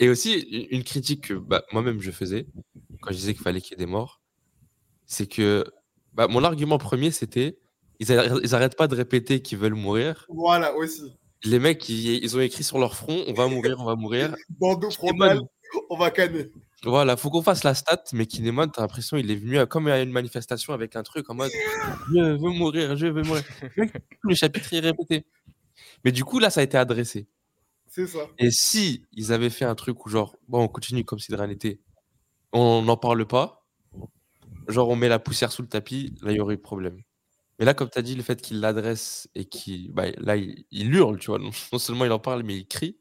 Et aussi, une une critique que bah, moi-même je faisais quand je disais qu'il fallait qu'il y ait des morts, c'est que bah, mon argument premier c'était ils, arr- ils arrêtent pas de répéter qu'ils veulent mourir. Voilà, aussi. Les mecs, ils, ils ont écrit sur leur front on va mourir, on va mourir. Bandeau frontal, on va canner. Voilà, faut qu'on fasse la stat, mais Kinemon, t'as l'impression il est venu à- comme à une manifestation avec un truc en mode je veux mourir, je veux mourir. Le chapitre est répété. Mais du coup, là, ça a été adressé. C'est ça. Et si ils avaient fait un truc où genre, bon, on continue comme si de rien n'était, on n'en parle pas, genre on met la poussière sous le tapis, là il y aurait eu problème. Mais là, comme tu as dit, le fait qu'il l'adresse et qu'il, bah, là, il, il hurle, tu vois, non, non seulement il en parle, mais il crie,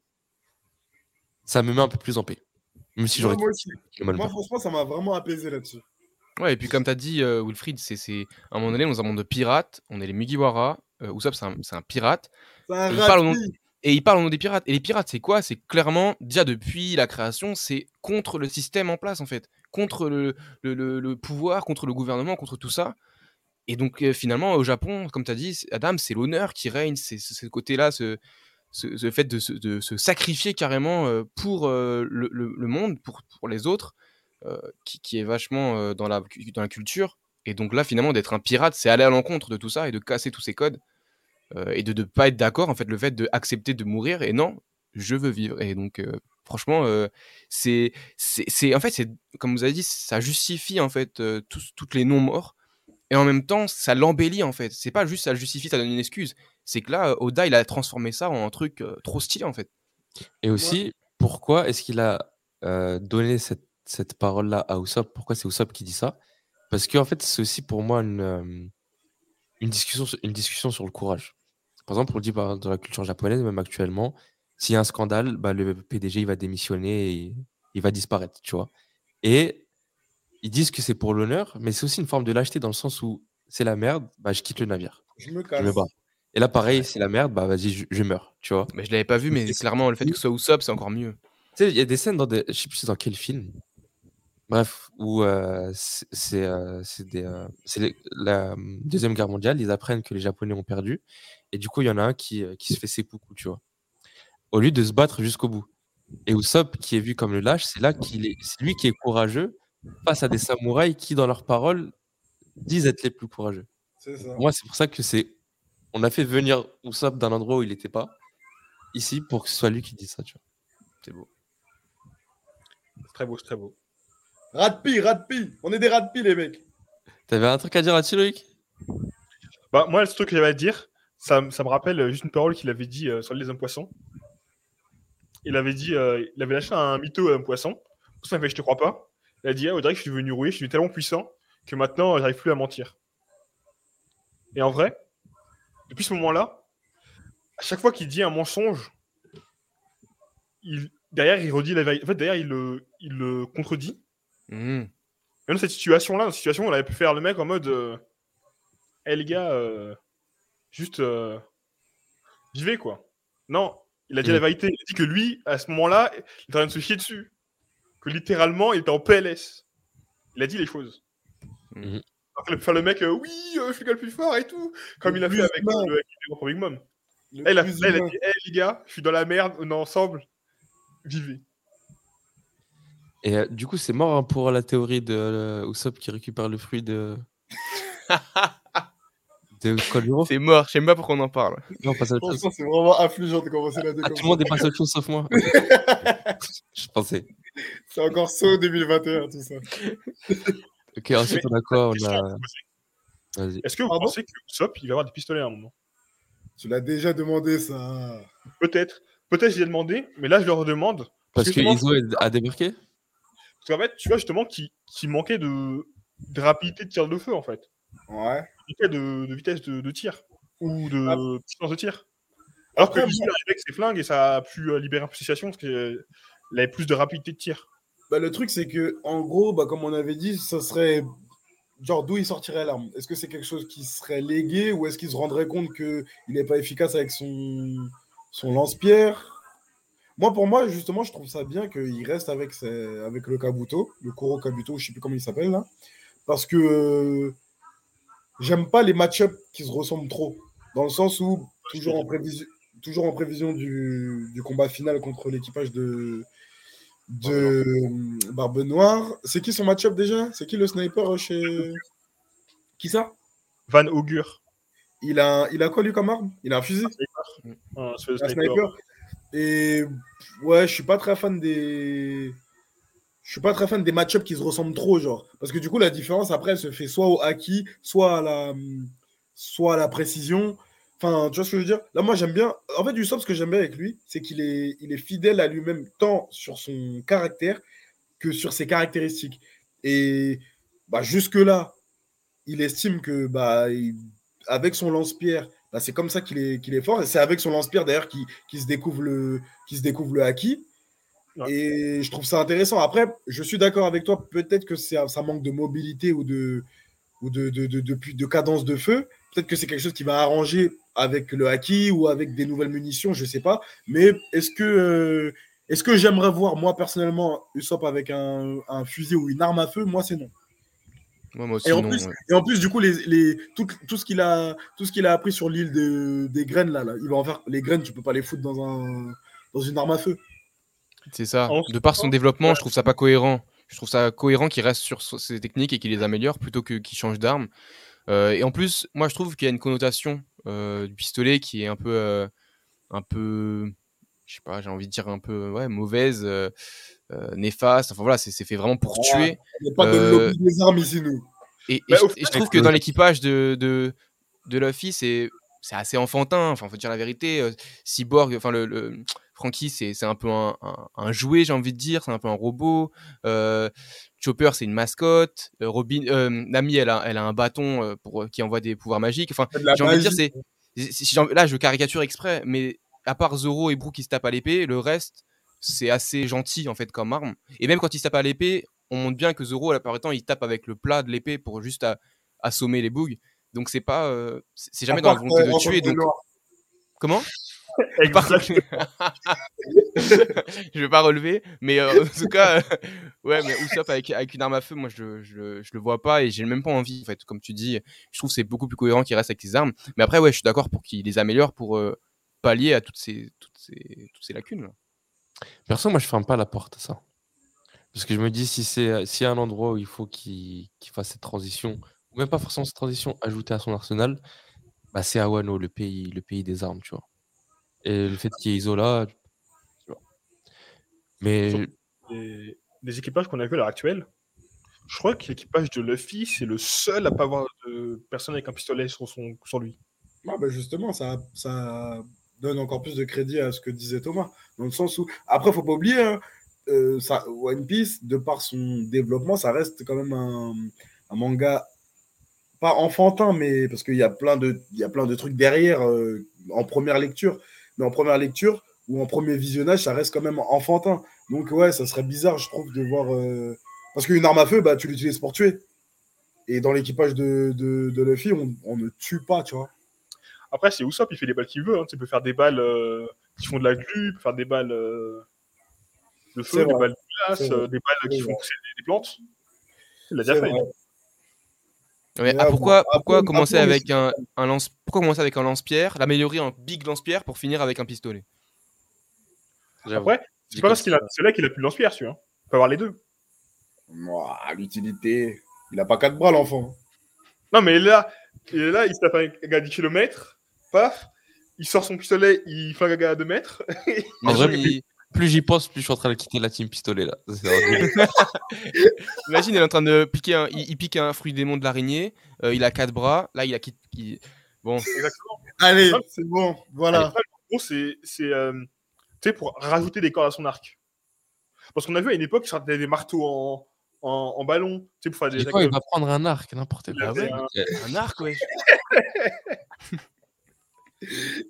ça me met un peu plus en paix. Même si Moi, j'aurais moi Moi, franchement, ça m'a vraiment apaisé là-dessus. Ouais, et puis comme tu as dit, euh, Wilfried, c'est, c'est à un moment donné, dans un monde de pirates, on est les Mugiwara, euh, Usopp, c'est un, c'est un pirate, C'est un Il parle au nom- et il parle au nom des pirates. Et les pirates, c'est quoi? C'est clairement, déjà depuis la création, c'est contre le système en place, en fait. Contre le, pouvoir, contre le gouvernement, contre tout ça. Et donc, euh, finalement, au Japon, comme tu as dit, Adam, c'est l'honneur qui règne, c'est ce côté-là, ce, fait de se, de sacrifier carrément euh, pour euh, le, monde, pour, les autres, qui, est vachement dans, la, culture. Et donc là, finalement, d'être un pirate, c'est aller à l'encontre de tout ça et de casser tous ces codes. et de ne pas être d'accord, en fait, le fait d'accepter de mourir et non, je veux vivre. Et donc, franchement, euh, c'est, c'est, c'est- en fait, c'est, comme vous avez dit, ça justifie, en fait, euh, tous- toutes les non-morts. Et en même temps, ça l'embellit, en fait. C'est pas juste ça le justifie, ça donne une excuse. C'est que là, Oda, il a transformé ça en un truc euh, trop stylé, en fait. Et aussi, pourquoi est-ce qu'il a euh, donné cette, cette parole-là à Usopp? Pourquoi c'est Usopp qui dit ça? Parce qu'en fait, c'est aussi pour moi une, euh, une, discussion, sur- une discussion sur le courage. Par exemple, on le dit par- dans la culture japonaise, même actuellement, s'il y a un scandale, bah, le PDG il va démissionner et il va disparaître, tu vois. Et ils disent que c'est pour l'honneur, mais c'est aussi une forme de lâcheté dans le sens où c'est la merde, bah, je quitte le navire. Je me Je casse. me barre. Et là, pareil, c'est la merde, bah vas-y, je, je meurs, tu vois. Mais je l'avais pas vu, mais clairement, le fait que ce soit Usopp, c'est encore mieux. Tu sais, il y a des scènes dans des. Je sais plus dans quel film. Bref, où euh, c'est c'est, euh, euh, la euh, Deuxième Guerre mondiale, ils apprennent que les Japonais ont perdu. Et du coup, il y en a un qui, qui se fait seppuku, tu vois. Au lieu de se battre jusqu'au bout. Et Usopp, qui est vu comme le lâche, c'est là qu'il est. C'est lui qui est courageux face à des samouraïs qui, dans leurs paroles, disent être les plus courageux. C'est ça. Moi, c'est pour ça que c'est. On a fait venir Usopp d'un endroit où il n'était pas, ici, pour que ce soit lui qui dise ça, tu vois. C'est beau. C'est très beau, c'est très beau. Ratpi, Ratpi. On est des Ratpi, les mecs. T'avais un truc à dire là-dessus, Loïc? Bah, moi, le truc que j'avais à dire, ça, me rappelle juste une parole qu'il avait dit euh, sur les hommes poissons. Il avait dit, euh, il avait lâché un mytho à un poisson. Ça m'a fait, je te crois pas. Il a dit, ah, on dirait que je suis devenu rouillé, je suis tellement puissant que maintenant, j'arrive plus à mentir. Et en vrai, depuis ce moment-là, à chaque fois qu'il dit un mensonge, il, derrière, il redit la vérité. En fait, derrière, il le, il le contredit. Mhm. Même cette situation-là, dans cette situation, on avait pu faire le mec en mode euh, les gars, euh, juste euh, vivez quoi. Non, il a dit Mm. la vérité. Il a dit que lui, à ce moment-là, il était en train de se chier dessus. Que littéralement, il était en PLS. Il a dit les choses. Alors que faire le mec, euh, oui, euh, je suis le plus fort et tout, comme Le il a fait avec Big Mom. Le Là, il a, plus là, il a humain. dit Eh les gars, je suis dans la merde, on est ensemble, vivez. Et euh, du coup, c'est mort hein, pour la théorie de euh, Usopp qui récupère le fruit de. C'est mort, je sais même pas pourquoi on en parle. Non, pas ça autre chose. C'est vraiment affligeant de commencer la Ah, tout le monde est passé à autre chose sauf moi. Je pensais. C'est encore saut 2021, tout ça. Ok, ensuite on a quoi On à a. Est-ce que vous Pardon pensez que Usopp, il va avoir des pistolets à un moment? Tu l'as déjà demandé, ça. Peut-être. Peut-être je l'ai demandé, mais là je le redemande. Parce que Iso est- a débarqué Parce qu'en fait, tu vois justement qu'il manquait de, de rapidité de tir de feu en fait. Ouais. Il de, de vitesse de, de tir. Ou de Ah. puissance de tir. Alors que moi- arrivait avec ses flingues et ça a pu euh, libérer situations parce qu'il avait plus de rapidité de tir. Bah, le truc, c'est que, en gros, bah, comme on avait dit, ça serait. Genre, d'où il sortirait l'arme? Est-ce que c'est quelque chose qui serait légué ou est-ce qu'il se rendrait compte qu'il n'est pas efficace avec son, son lance-pierre? Moi, pour moi, justement, je trouve ça bien qu'il reste avec, ses- avec le Kabuto, le Kuro Kabuto, je sais plus comment il s'appelle là. Parce que euh, j'aime pas les match-up qui se ressemblent trop. Dans le sens où, toujours en prévision, toujours en prévision du, du combat final contre l'équipage de, de euh, Barbe Noire. C'est qui son match-up déjà? C'est qui le sniper chez. Qui ça? Van Augur. il a, il a quoi lui comme arme? Il a un fusil? Un de Un sniper. sniper. Et ouais, je suis pas très fan des. Je suis pas très fan des match-ups qui se ressemblent trop, genre. Parce que du coup, la différence après, elle se fait soit au haki, soit à la, soit la précision. Enfin, tu vois ce que je veux dire? Là, moi, j'aime bien. En fait, Usopp, ce que j'aime bien avec lui, c'est qu'il est, il est fidèle à lui-même, tant sur son caractère que sur ses caractéristiques. Et bah, jusque-là, il estime que bah, avec son lance-pierre, bah, c'est comme ça qu'il est, qu'il est fort. Et c'est avec son lance-pierre, d'ailleurs, qu'il qu'il se découvre le, qu'il se découvre le haki. Ouais. Et je trouve ça intéressant. Après, je suis d'accord avec toi. Peut-être que ça manque de mobilité ou de, ou de, de, de, de, de cadence de feu. Peut-être que c'est quelque chose qui va arranger avec le haki ou avec des nouvelles munitions, je sais pas. Mais est-ce que, euh, est-ce que j'aimerais voir, moi, personnellement, Usopp avec un, un fusil ou une arme à feu? Moi, c'est non. Moi, moi aussi, Et en, non. plus, ouais. et en plus, du coup, les, les, tout, tout ce qu'il a, tout ce qu'il a appris sur l'île de- des graines, là, là, il va en faire. Les graines, tu peux pas les foutre dans, un, dans une arme à feu. C'est ça. En De par son développement, je trouve ça pas cohérent. Je trouve ça cohérent qu'il reste sur ses techniques et qu'il les améliore plutôt que qu'il change d'arme. Euh, et en plus, moi, je trouve qu'il y a une connotation euh, du pistolet qui est un peu, euh, un peu, je sais pas, j'ai envie de dire un peu, ouais, mauvaise, euh, néfaste. Enfin voilà, c'est fait vraiment pour tuer. Il n'y a pas de lobby des armes ici, nous. Et, et Bah, je, et trouve que dans l'équipage de, de, de Luffy, c'est c'est assez enfantin. Enfin, faut dire la vérité. Cyborg, enfin, le, le Frankie, c'est un peu un, un, un jouet, j'ai envie de dire. C'est un peu un robot. Euh, Chopper, c'est une mascotte. Euh, Robin, euh, Nami, elle a, elle a un bâton pour, qui envoie des pouvoirs magiques. Enfin, j'ai envie de dire, c'est. Là, je caricature exprès, mais à part Zoro et Brook qui se tapent à l'épée, le reste, c'est assez gentil en fait comme arme. Et même quand ils se tapent à l'épée, on montre bien que Zoro, à la plupart du temps, il tape avec le plat de l'épée pour juste à- assommer les bugs. Donc c'est pas, euh, c'est jamais dans la volonté euh, de tuer. Donc comment? je vais pas relever, mais euh, en tout cas, euh, ouais, mais Usopp avec, avec une arme à feu, moi je, je, je le vois pas et j'ai même pas envie en fait. Comme tu dis, je trouve que c'est beaucoup plus cohérent qu'il reste avec les armes. Mais après, ouais, je suis d'accord pour qu'il les améliore pour euh, pallier à toutes ces, toutes ces, toutes ces lacunes. Là. Perso, moi, je ferme pas la porte à ça. Parce que je me dis, si c'est s'il y a un endroit où il faut qu'il qu'il fasse cette transition, ou même pas forcément cette transition, ajouter à son arsenal, bah, c'est à Wano, le pays, le pays des armes, tu vois. Et le fait qu'il y ait Isola. Mais les, les équipages qu'on a vus à l'heure actuelle, je crois que l'équipage de Luffy, c'est le seul à pas avoir de personne avec un pistolet sur, son, sur lui. Ah bah justement, ça, ça donne encore plus de crédit à ce que disait Thomas. Dans le sens où, après, faut pas oublier, hein, euh, ça, One Piece, de par son développement, ça reste quand même un, un manga pas enfantin, mais parce qu'il y a plein de, il y a plein de trucs derrière euh, en première lecture. Mais en première lecture ou en premier visionnage, ça reste quand même enfantin. Donc ouais, ça serait bizarre, je trouve, de voir. euh, Parce qu'une arme à feu, bah, tu l'utilises pour tuer. Et dans l'équipage de, de, de Luffy, on, on ne tue pas, tu vois. Après, c'est Usopp, il fait les balles qu'il veut. Hein. Tu peux faire des balles euh, qui font de la glu, il peut faire des balles euh, de feu, des balles de glace, des balles qui font pousser des, plantes. L'a. Ouais, ah, bon, pourquoi, commencer après, on avec est- un, un lance, pourquoi commencer avec un lance-pierre, l'améliorer en big lance-pierre pour finir avec un pistolet? Après, c'est pas parce qu'il a, c'est là qu'il a plus de lance-pierre, celui-là. Il peut avoir les deux. Ouah, l'utilité. Il a pas quatre bras, l'enfant. Non, mais là, et là il se tape un gars à 10 km, paf, il sort son pistolet, il fait un gars à 2 mètres. En vrai, il, plus j'y pense, plus je suis en train de quitter la team pistolet là. Imagine, il est en train de piquer un, il, il pique un fruit démon de l'araignée, euh, il a quatre bras, là il a qui, qui- bon, Exactement. Allez, Ah. c'est bon. Voilà. C'est, c'est euh, tu sais, pour rajouter des cordes à son arc. Parce qu'on a vu à une époque, il sortait des marteaux en, en, en ballon, tu sais, pour faire des quoi, il va prendre un arc, n'importe quoi. un- un arc, ouais.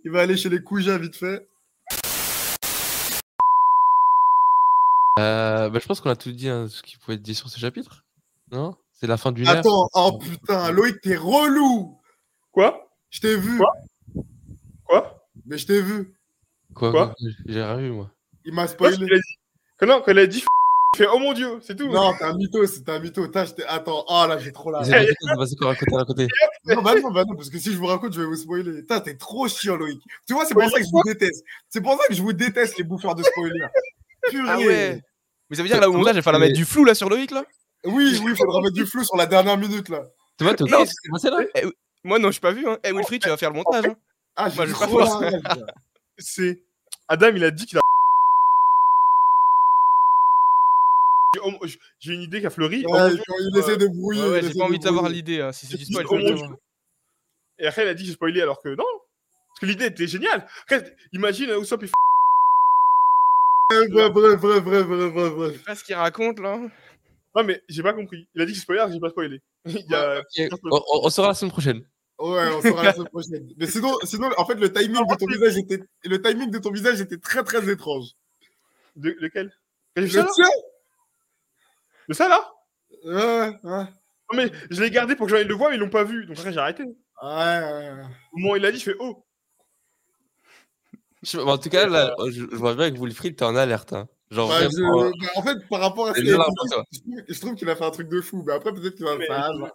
Il va aller chez les Kouja vite fait. Euh, bah, je pense qu'on a tout dit hein, ce qui pouvait être dit sur ce chapitre. Non? C'est la fin ère. Attends, oh putain, Loïc, t'es relou. Quoi? Je t'ai vu. Quoi? Quoi? Mais je t'ai vu. Quoi, Quoi? J'ai rien vu moi. Il m'a Moi, spoilé. a dit. Quand, non, quand il a dit, il fait Oh mon dieu, c'est tout. Non, t'es un mytho, c'est un mytho. Attends, oh là, j'ai trop la. Vas-y, raconte, vas-y, quoi, raconte, raconte. Non, bah non, bah non, parce que si je vous raconte, je vais vous spoiler. Putain, t'es trop chiant, Loïc. Tu vois, c'est pour ça que je vous déteste. C'est pour ça que je vous déteste, les bouffeurs de spoilers. Purée. Ah ouais. Mais ça veut dire là au montage, il va falloir mettre du flou là sur Loïc là? Oui, oui, il faudra mettre du flou sur la dernière minute, là. Thomas, t'es au Eh, là? Moi non, je pas vu. Hein. Eh Wilfried, tu vas faire le montage. Hein. Ah, Moi, je vais pas là. C'est. Adam, il a dit qu'il a. J'ai une idée qui a fleuri. Ouais, il essaie de brouiller. Ouais, ouais, il j'ai pas envie de savoir l'idée. hein. Si c'est du spoil. Et après, il a dit j'ai spoilé alors que non. Parce que l'idée était géniale. Après, imagine euh, Usopp, il fait Bref, bref, bref, bref, bref. Je sais pas ce qu'il raconte là. Non, mais j'ai pas compris. Il a dit que que j'ai pas spoilé. Il y a... Ok, on, saura la semaine prochaine. Ouais, on saura la semaine prochaine. Mais sinon, sinon, en fait, le timing de ton visage était, le timing de ton visage était très, très étrange. De, lequel? Le vu ça, là tien De ça là? Ouais, ouais. Non, mais je l'ai gardé pour que j'aille le voir, mais ils l'ont pas vu. Donc après, j'ai arrêté. Ouais, ouais, ouais. Au moment où il a dit, je fais oh. Je- en tout cas, là, je, je vois bien que Wilfried, t'es en alerte. Hein. Genre, Bah, vraiment, je- euh, bah, en fait, par rapport à ce qu'il dit, je trouve- qu'il a fait un truc de fou. Mais après, peut-être qu'il va Mais- faire un.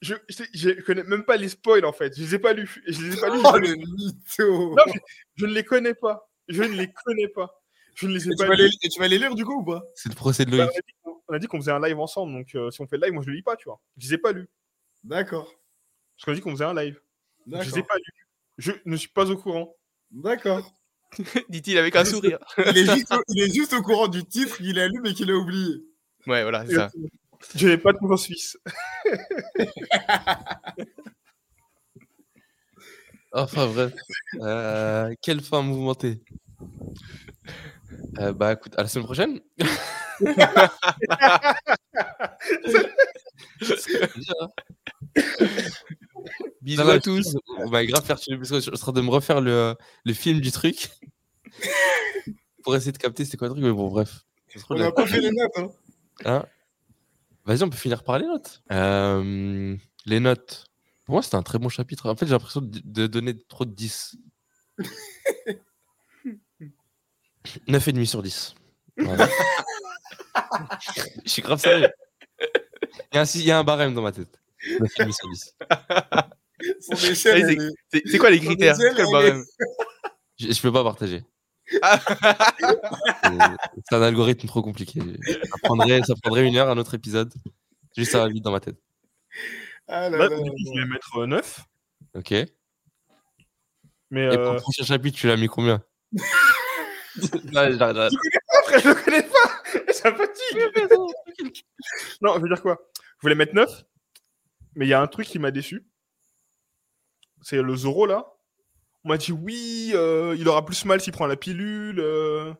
Je, je, je connais même pas les spoils en fait. Je les ai pas lus. Je les ai pas lus. Oh, le mytho Non, mais je ne les connais pas. Je ne les connais pas. Je ne les ai et tu, pas vas lus. les, et tu vas les lire du coup ou pas? C'est le procès de Bah, Loïc. on a dit qu'on- on a dit qu'on faisait un live ensemble, donc euh, si on fait le live, moi je le lis pas, tu vois. Je les ai pas lus. D'accord. Parce qu'on a dit qu'on faisait un live. Je les ai pas lus. Je ne suis pas au courant. D'accord. Dit-il avec un sourire. Il, est juste au- il est juste au courant du titre qu'il a lu mais qu'il a oublié. Ouais, voilà, c'est ça. Je n'ai pas de confiance suisse. Enfin, bref. Euh, quelle fin mouvementée. Euh, bah, écoute, à la semaine prochaine. Bisous va, à tous. On va grave faire parce que je suis en train de me refaire le, le film du truc. Pour essayer de capter c'était quoi le truc, mais bon, bref. C'est On n'a pas fait les notes. Hein. Hein? Vas-y, on peut finir par les notes. Euh, les notes. Pour moi, c'était un très bon chapitre. En fait, j'ai l'impression de, de donner trop de 10. 9,5 sur 10. Voilà. Je suis grave sérieux. Il y, a un, il y a un barème dans ma tête. 9,5 sur 10. Son échelle, Ouais, elle est- C'est quoi les critères? le Je, je peux pas partager. Ah. C'est- un algorithme trop compliqué. Ça prendrait, ça prendrait une heure, un autre épisode. Juste ça va vite dans ma tête. Ah là Là, là là. coup, je vais mettre 9. Ok. Et Mais pour euh, le prochain chapitre, tu l'as mis combien? Non, j'arrête, j'arrête. après, je le connais pas. Ça fatigue. non, je veux dire quoi? Je voulais mettre 9. Mais il y a un truc qui m'a déçu. C'est le Zoro là. On m'a dit oui, euh, il aura plus mal s'il prend la pilule. euh.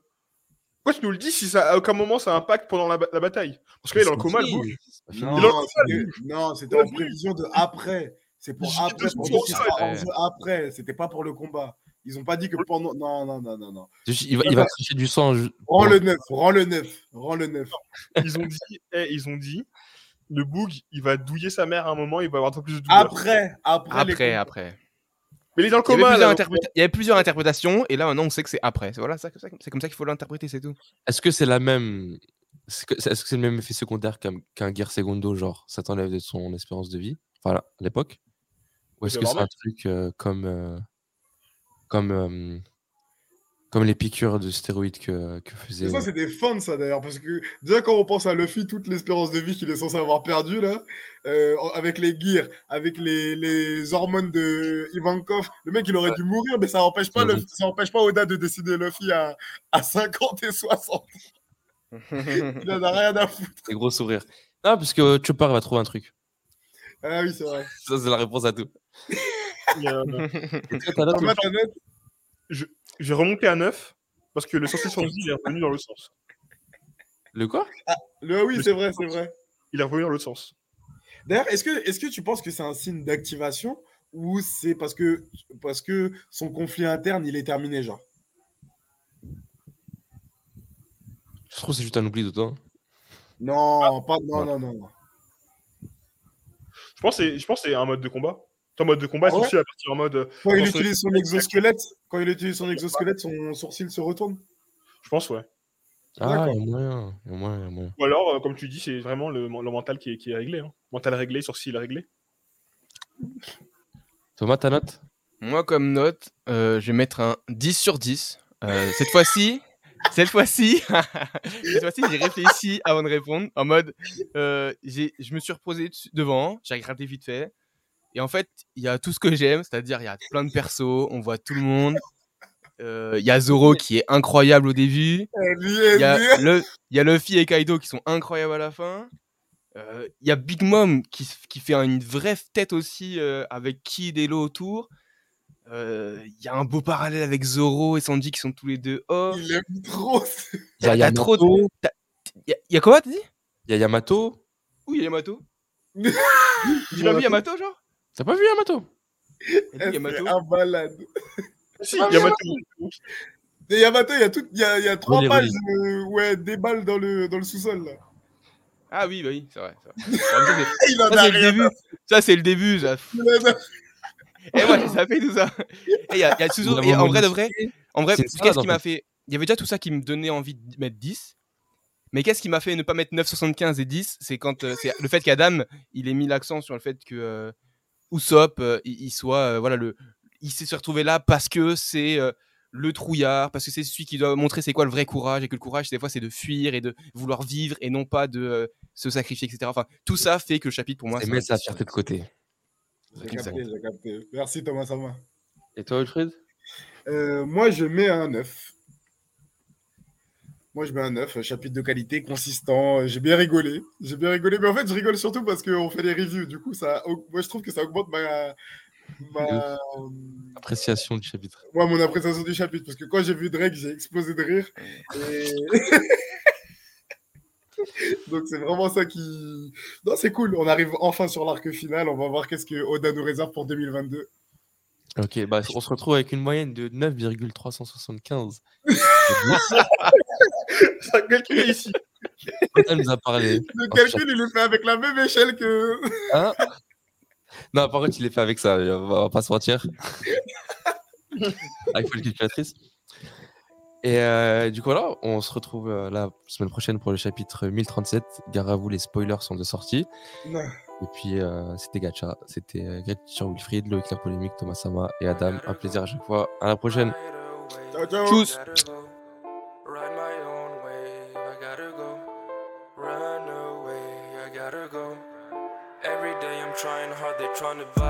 Pourquoi tu nous le dis si ça, à aucun moment ça impacte pendant la, ba- la bataille? Parce que là, il est dans le coma, le bouge. Non, c'était- non, c'était en prévision de après. C'est pour après, pour ça, ouais. après. C'était pas pour le combat. Ils ont pas dit que pendant. Non, non, non, non, non. Il va, il va cracher du sang. Rends le 9, rends le 9, rends le 9. Ils ont dit, eh, ils ont dit, le Boog, il va douiller sa mère à un moment, il va avoir un peu plus de douleur. Après, après. Après, après. Mais il est dans le Il y, avait coma. interpréta- il y avait plusieurs interprétations, et là maintenant on sait que c'est après. C'est voilà, c'est comme ça qu'il faut l'interpréter, c'est tout. Est-ce que c'est la même. Est-ce que c'est le même effet secondaire qu'un guerre segundo, genre ça t'enlève de son espérance de vie Enfin, à l'époque? Ou est-ce que c'est un truc euh, comme. euh, comme. euh, comme les piqûres de stéroïdes que, que faisait. Ça, c'est des fans, ça d'ailleurs, parce que déjà quand on pense à Luffy, toute l'espérance de vie qu'il est censé avoir perdue là, euh, avec les gears, avec les, les hormones de Ivankov, le mec il aurait dû mourir, mais ça n'empêche pas. Luffy- ça empêche pas Oda de décider Luffy à, à 50 et 60. Il en a rien à foutre. Des gros sourires. Ah, parce que Chopper va trouver un truc. Ah oui, c'est vrai. Ça, c'est la réponse à tout. Et, euh, Et toi, J'ai remonté à 9 parce que le sorcier sans vie, il est revenu dans le sens. Le quoi? Le- Oui, c'est vrai, c'est vrai. Il est revenu dans le sens. D'ailleurs, est-ce que, est que tu penses que c'est un signe d'activation ou c'est parce que, parce que son conflit interne il est terminé, genre? Je trouve que c'est juste un oubli de toi. Non, pas, non, Ouais. non, non, non. Je pense que c'est- je pense que c'est un mode de combat. En mode de combat, Ah c'est ouais aussi à partir en mode. euh, Quand il utilise son exosquelette, quand il utilise son exosquelette, son sourcil se retourne. Je pense, ouais. Ah, D'accord. il y a moyen. Il y a moyen, il y a moyen. Ou alors, euh, comme tu dis, c'est vraiment le, le mental qui est, qui est réglé. hein. Mental réglé, sourcil réglé. Thomas, ta note? Moi, comme note, euh, je vais mettre un 10 sur 10. Euh, cette fois-ci, cette fois-ci, cette fois-ci, j'ai réfléchi avant de répondre. En mode, euh, j'ai- je me suis reposé devant, j'ai regardé vite fait. Et en fait, il y a tout ce que j'aime, c'est-à-dire il y a plein de persos, on voit tout le monde. Euh, Il y a Zoro qui est incroyable au début. Il y a, le, il y a Luffy et Kaido qui sont incroyables à la fin. Euh, Il y a Big Mom qui, s- qui fait une vraie tête aussi euh, avec Kid et Lo autour. Euh, Il y a un beau parallèle avec Zoro et Sanji qui sont tous les deux off. Il aime trop. ce- Il y a T'as trop de- Il y, a- y quoi, t'as dit Il y a Yamato. Oui, il y a Yamato. Tu l'as vu Yamato, genre T'as pas vu Yamato? Il y a dit Elle Yamato. un balade. Si, Ah, Yamato. Et Yamato, il y a, tout, il y a, il y a trois Relais, pages euh, où elle déballe dans le, dans le sous-sol. là. Ah oui, bah oui, c'est vrai. Il en Ça, a c'est le rien début. Ça, c'est le début. Ça. Et moi, j'ai sapé tout ça. Et il y a, il y a toujours- et en vrai de vrai, en vrai, qu'est-ce qui m'a fait. fait Il y avait déjà tout ça qui me donnait envie de mettre 10. Mais qu'est-ce qui m'a fait ne pas mettre 9,75 et 10 C'est quand euh, c'est le fait qu'Adam, il ait mis l'accent sur le fait que euh, Usopp, euh, il, il soit euh, voilà le, il s'est retrouvé là parce que c'est euh, le trouillard, parce que c'est celui qui doit montrer c'est quoi le vrai courage et que le courage des fois c'est de fuir et de vouloir vivre et non pas de euh, se sacrifier, etc. Enfin, tout ça fait que le chapitre pour moi c'est mettre un sa 10 sur fierté de 10. côté. J'ai capté, j'ai capté. Merci Thomas Sama. Et toi, Wilfried? Euh, moi, je mets un 9. Moi, je mets un 9, chapitre de qualité, consistant. J'ai bien rigolé. J'ai bien rigolé. Mais en fait, je rigole surtout parce qu'on fait des reviews. Du coup, ça, moi, je trouve que ça augmente ma, ma, Appréciation du chapitre. moi, mon appréciation du chapitre. Parce que quand j'ai vu Drake, j'ai explosé de rire. Et... Donc, c'est vraiment ça qui. Non, c'est cool. On arrive enfin sur l'arc final. On va voir qu'est-ce que Oda nous réserve pour 2022. Ok, bah, on se retrouve avec une moyenne de 9,375. Ça calcule ici. Elle nous a parlé. Le calcul, il est fait avec la même échelle que. Hein? Non, par contre, il est fait avec ça, on va pas se mentir. avec la calculatrice. Et euh, du coup, voilà, on se retrouve euh, la semaine prochaine pour le chapitre 1037. Gare à vous, les spoilers sont de sortie. Non. Et puis, euh, c'était Gacha, c'était Teacher Wilfried, Loïc La Polémique, Thomas Sama et Adam. Un plaisir à chaque fois. À la prochaine. Ciao, ciao. Tchuss. Trying hard, they trying to buy.